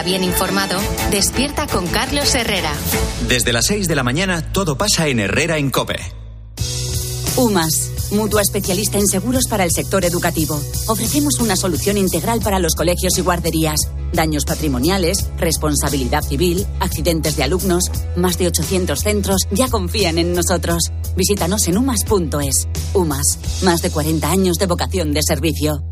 bien informado, despierta con Carlos Herrera. Desde las 6 de la mañana todo pasa en Herrera en Cope. UMAS, Mutua especialista en seguros para el sector educativo. Ofrecemos una solución integral para los colegios y guarderías. Daños patrimoniales, responsabilidad civil, accidentes de alumnos. Más de 800 centros ya confían en nosotros. Visítanos en umas.es. UMAS, más de 40 años de vocación de servicio.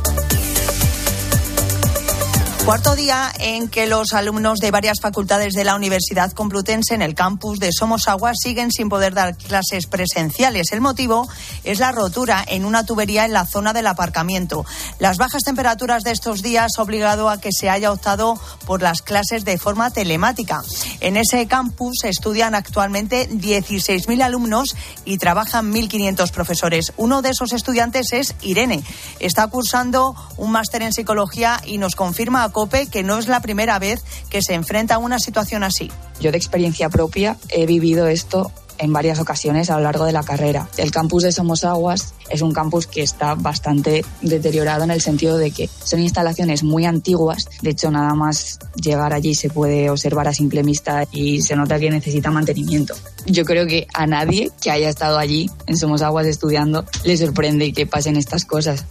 Cuarto día en que los alumnos de varias facultades de la Universidad Complutense en el campus de Somos Agua siguen sin poder dar clases presenciales. El motivo es la rotura en una tubería en la zona del aparcamiento. Las bajas temperaturas de estos días han obligado a que se haya optado por las clases de forma telemática. En ese campus estudian actualmente 16.000 alumnos y trabajan 1.500 profesores. Uno de esos estudiantes es Irene. Está cursando un máster en psicología y nos confirma COPE que no es la primera vez que se enfrenta a una situación así. Yo de experiencia propia he vivido esto en varias ocasiones a lo largo de la carrera. El campus de Somos Aguas es un campus que está bastante deteriorado en el sentido de que son instalaciones muy antiguas. De hecho, nada más llegar allí se puede observar a simple vista y se nota que necesita mantenimiento. Yo creo que a nadie que haya estado allí en Somos Aguas estudiando le sorprende que pasen estas cosas.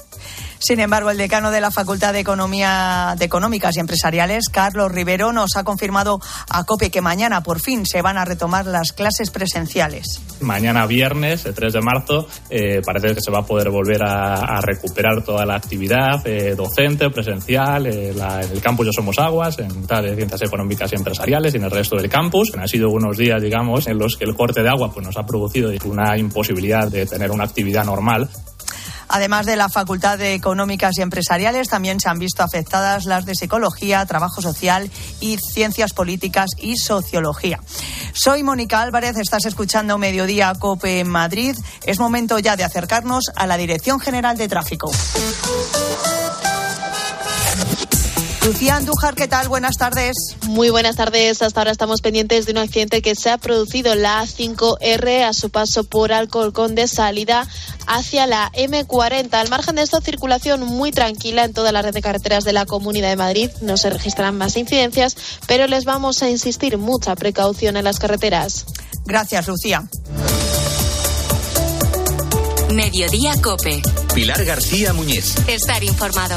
Sin embargo, el decano de la Facultad de Economía de Económicas y Empresariales, Carlos Rivero, nos ha confirmado a COPE que mañana por fin se van a retomar las clases presenciales. Mañana viernes, el 3 de marzo, eh, parece que se va a poder volver a, recuperar toda la actividad eh, docente, presencial, eh, en el campus de Somos Aguas, en tal de Ciencias Económicas y Empresariales y en el resto del campus. Han sido unos días, digamos, en los que el corte de agua pues, nos ha producido una imposibilidad de tener una actividad normal. Además de la Facultad de Económicas y Empresariales, también se han visto afectadas las de Psicología, Trabajo Social y Ciencias Políticas y Sociología. Soy Mónica Álvarez, estás escuchando Mediodía Cope en Madrid. Es momento ya de acercarnos a la Dirección General de Tráfico. Lucía Andújar, ¿qué tal? Buenas tardes. Muy buenas tardes. Hasta ahora estamos pendientes de un accidente que se ha producido en la A5R a su paso por Alcorcón de salida hacia la M40. Al margen de esto, circulación muy tranquila en toda la red de carreteras de la Comunidad de Madrid. No se registran más incidencias, pero les vamos a insistir mucha precaución en las carreteras. Gracias, Lucía. Mediodía Cope. Pilar García Muñiz. Estar informado.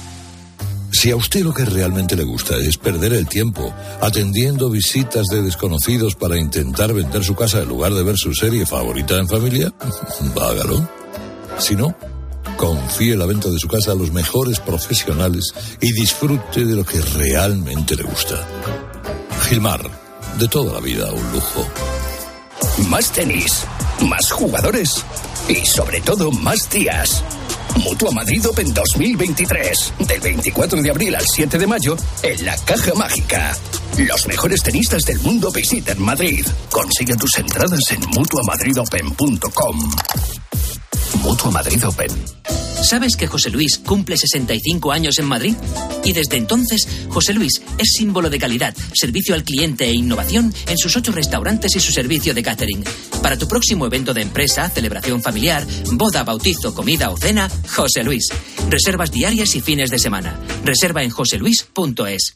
Si a usted lo que realmente le gusta es perder el tiempo atendiendo visitas de desconocidos para intentar vender su casa en lugar de ver su serie favorita en familia, (laughs) hágalo. Si no, confíe la venta de su casa a los mejores profesionales y disfrute de lo que realmente le gusta. Gilmar, de toda la vida un lujo. Más tenis, más jugadores y sobre todo más días. Mutua Madrid Open 2023. Del 24 de abril al 7 de mayo en la Caja Mágica. Los mejores tenistas del mundo visitan Madrid. Consigue tus entradas en mutuamadridopen.com. Mutua Madrid Open. ¿Sabes que José Luis cumple 65 años en Madrid? Y desde entonces, José Luis es símbolo de calidad, servicio al cliente e innovación en sus ocho restaurantes y su servicio de catering. Para tu próximo evento de empresa, celebración familiar, boda, bautizo, comida o cena, José Luis. Reservas diarias y fines de semana. Reserva en joseluis.es.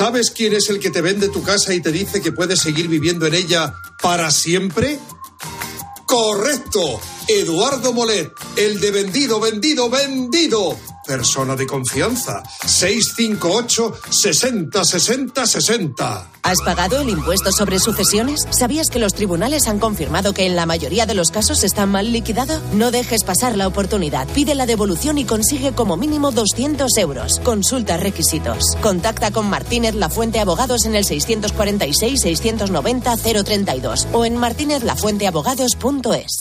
¿Sabes quién es el que te vende tu casa y te dice que puedes seguir viviendo en ella para siempre? Correcto. Eduardo Molet, el de vendido, vendido, vendido. Persona de confianza. 658 60 60 60. ¿Has pagado el impuesto sobre sucesiones? ¿Sabías que los tribunales han confirmado que en la mayoría de los casos está mal liquidado? No dejes pasar la oportunidad. Pide la devolución y consigue como mínimo 200 euros. Consulta requisitos. Contacta con Martínez La Fuente Abogados en el 646 690 032 o en martinezlafuenteabogados.es.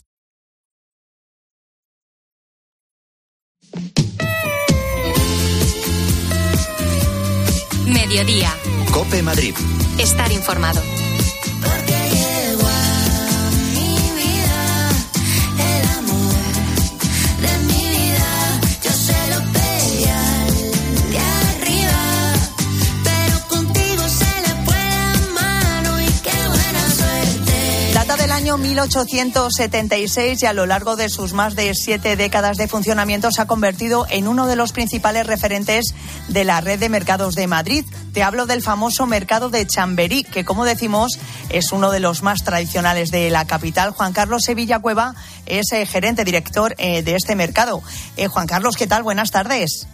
Mediodía. Cope Madrid. Estar informado. Año 1876 y a lo largo de sus más de siete décadas de funcionamiento se ha convertido en uno de los principales referentes de la red de mercados de Madrid. Te hablo del famoso mercado de Chamberí, que como decimos es uno de los más tradicionales de la capital. Juan Carlos Sevilla Cueva es eh, gerente director eh, de este mercado. Eh, Juan Carlos, ¿qué tal? Buenas tardes.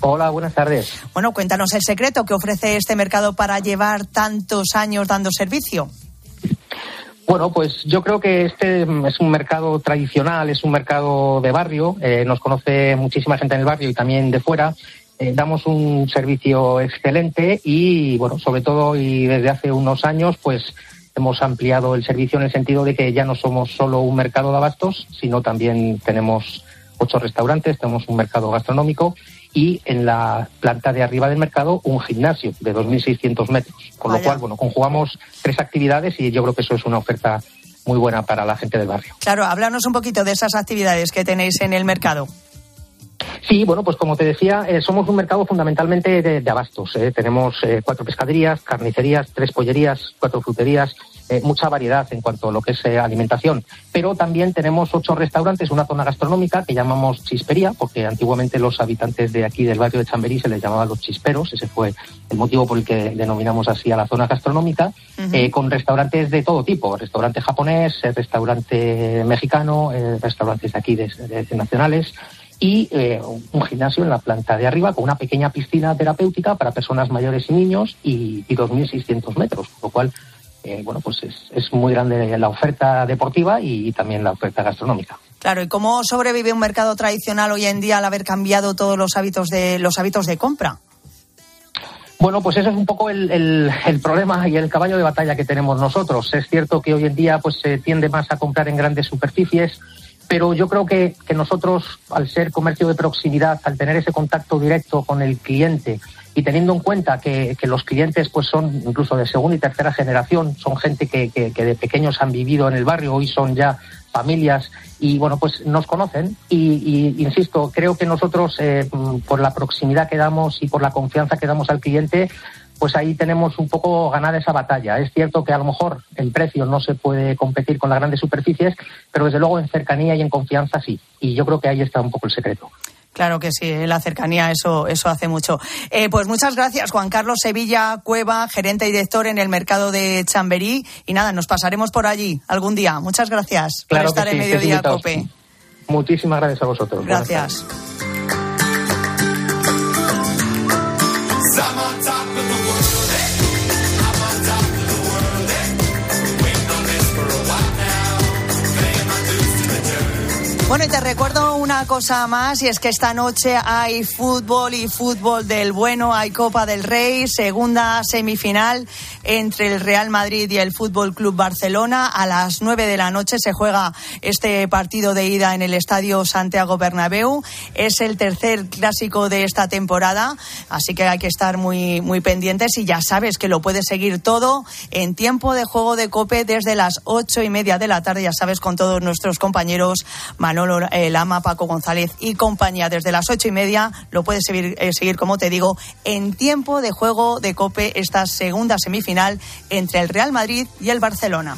Hola, buenas tardes. Bueno, cuéntanos el secreto que ofrece este mercado para llevar tantos años dando servicio. Bueno, pues yo creo que este es un mercado tradicional, es un mercado de barrio, eh, nos conoce muchísima gente en el barrio y también de fuera. Eh, damos un servicio excelente y, bueno, sobre todo y desde hace unos años, pues hemos ampliado el servicio en el sentido de que ya no somos solo un mercado de abastos, sino también tenemos ocho restaurantes, tenemos un mercado gastronómico y en la planta de arriba del mercado un gimnasio de 2.600 metros. Con lo cual, bueno, conjugamos tres actividades y yo creo que eso es una oferta muy buena para la gente del barrio. Claro, háblanos un poquito de esas actividades que tenéis en el mercado. Sí, bueno, pues como te decía, eh, somos un mercado fundamentalmente de, de abastos. eh. Tenemos eh, cuatro pescaderías, carnicerías, tres pollerías, cuatro fruterías, eh, mucha variedad en cuanto a lo que es eh, alimentación. Pero también tenemos ocho restaurantes, una zona gastronómica que llamamos chispería, porque antiguamente los habitantes de aquí del barrio de Chamberí se les llamaba los chisperos. Ese fue el motivo por el que denominamos así a la zona gastronómica, eh, con restaurantes de todo tipo, restaurante japonés, restaurante mexicano, restaurantes de aquí de- de- de nacionales y eh, un gimnasio en la planta de arriba con una pequeña piscina terapéutica para personas mayores y niños y, y 2.600 metros, con lo cual, eh, bueno, pues es, es muy grande la oferta deportiva y, también la oferta gastronómica. Claro, ¿y cómo sobrevive un mercado tradicional hoy en día al haber cambiado todos los hábitos de los hábitos de compra? Bueno, pues ese es un poco el, el- el problema y el caballo de batalla que tenemos nosotros. Es cierto que hoy en día pues se tiende más a comprar en grandes superficies, pero yo creo que, que nosotros, al ser comercio de proximidad, al tener ese contacto directo con el cliente y teniendo en cuenta que, los clientes pues son incluso de segunda y tercera generación, son gente que, que- de pequeños han vivido en el barrio, hoy son ya familias y bueno pues nos conocen y, insisto creo que nosotros eh, por la proximidad que damos y por la confianza que damos al cliente pues ahí tenemos un poco ganada esa batalla. Es cierto que a lo mejor en precio no se puede competir con las grandes superficies, pero desde luego en cercanía y en confianza sí. Y yo creo que ahí está un poco el secreto. Claro que sí, la cercanía, eso, eso hace mucho. Eh, pues muchas gracias, Juan Carlos Sevilla Cueva, gerente y director en el mercado de Chamberí. Y nada, nos pasaremos por allí algún día. Muchas gracias Claro por estar sí, en Mediodía. Cope. Muchísimas gracias a vosotros. Gracias. Bueno, y te recuerdo una cosa más, y es que esta noche hay fútbol y fútbol del bueno, hay Copa del Rey, segunda semifinal entre el Real Madrid y el Fútbol Club Barcelona. A las nueve de la noche se juega este partido de ida en el Estadio Santiago Bernabéu. Es el tercer clásico de esta temporada, así que hay que estar muy, muy pendientes y ya sabes que lo puedes seguir todo en tiempo de juego de Cope desde las ocho y media de la tarde, ya sabes, con todos nuestros compañeros Manolo eh, Lama, Paco González y compañía desde las ocho y media. Lo puedes seguir, eh, seguir, como te digo, en tiempo de juego de Cope esta segunda semifinal entre el Real Madrid y el Barcelona.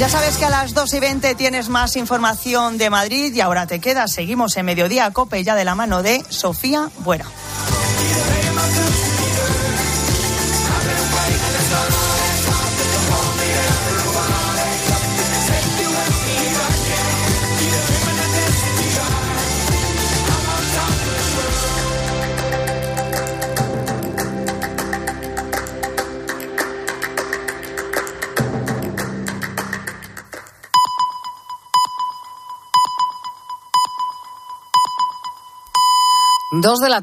Ya sabes que a las 2 y 20 tienes más información de Madrid y ahora te quedas. Seguimos en Mediodía Cope ya de la mano de Sofía Buera. Dos de la tarde.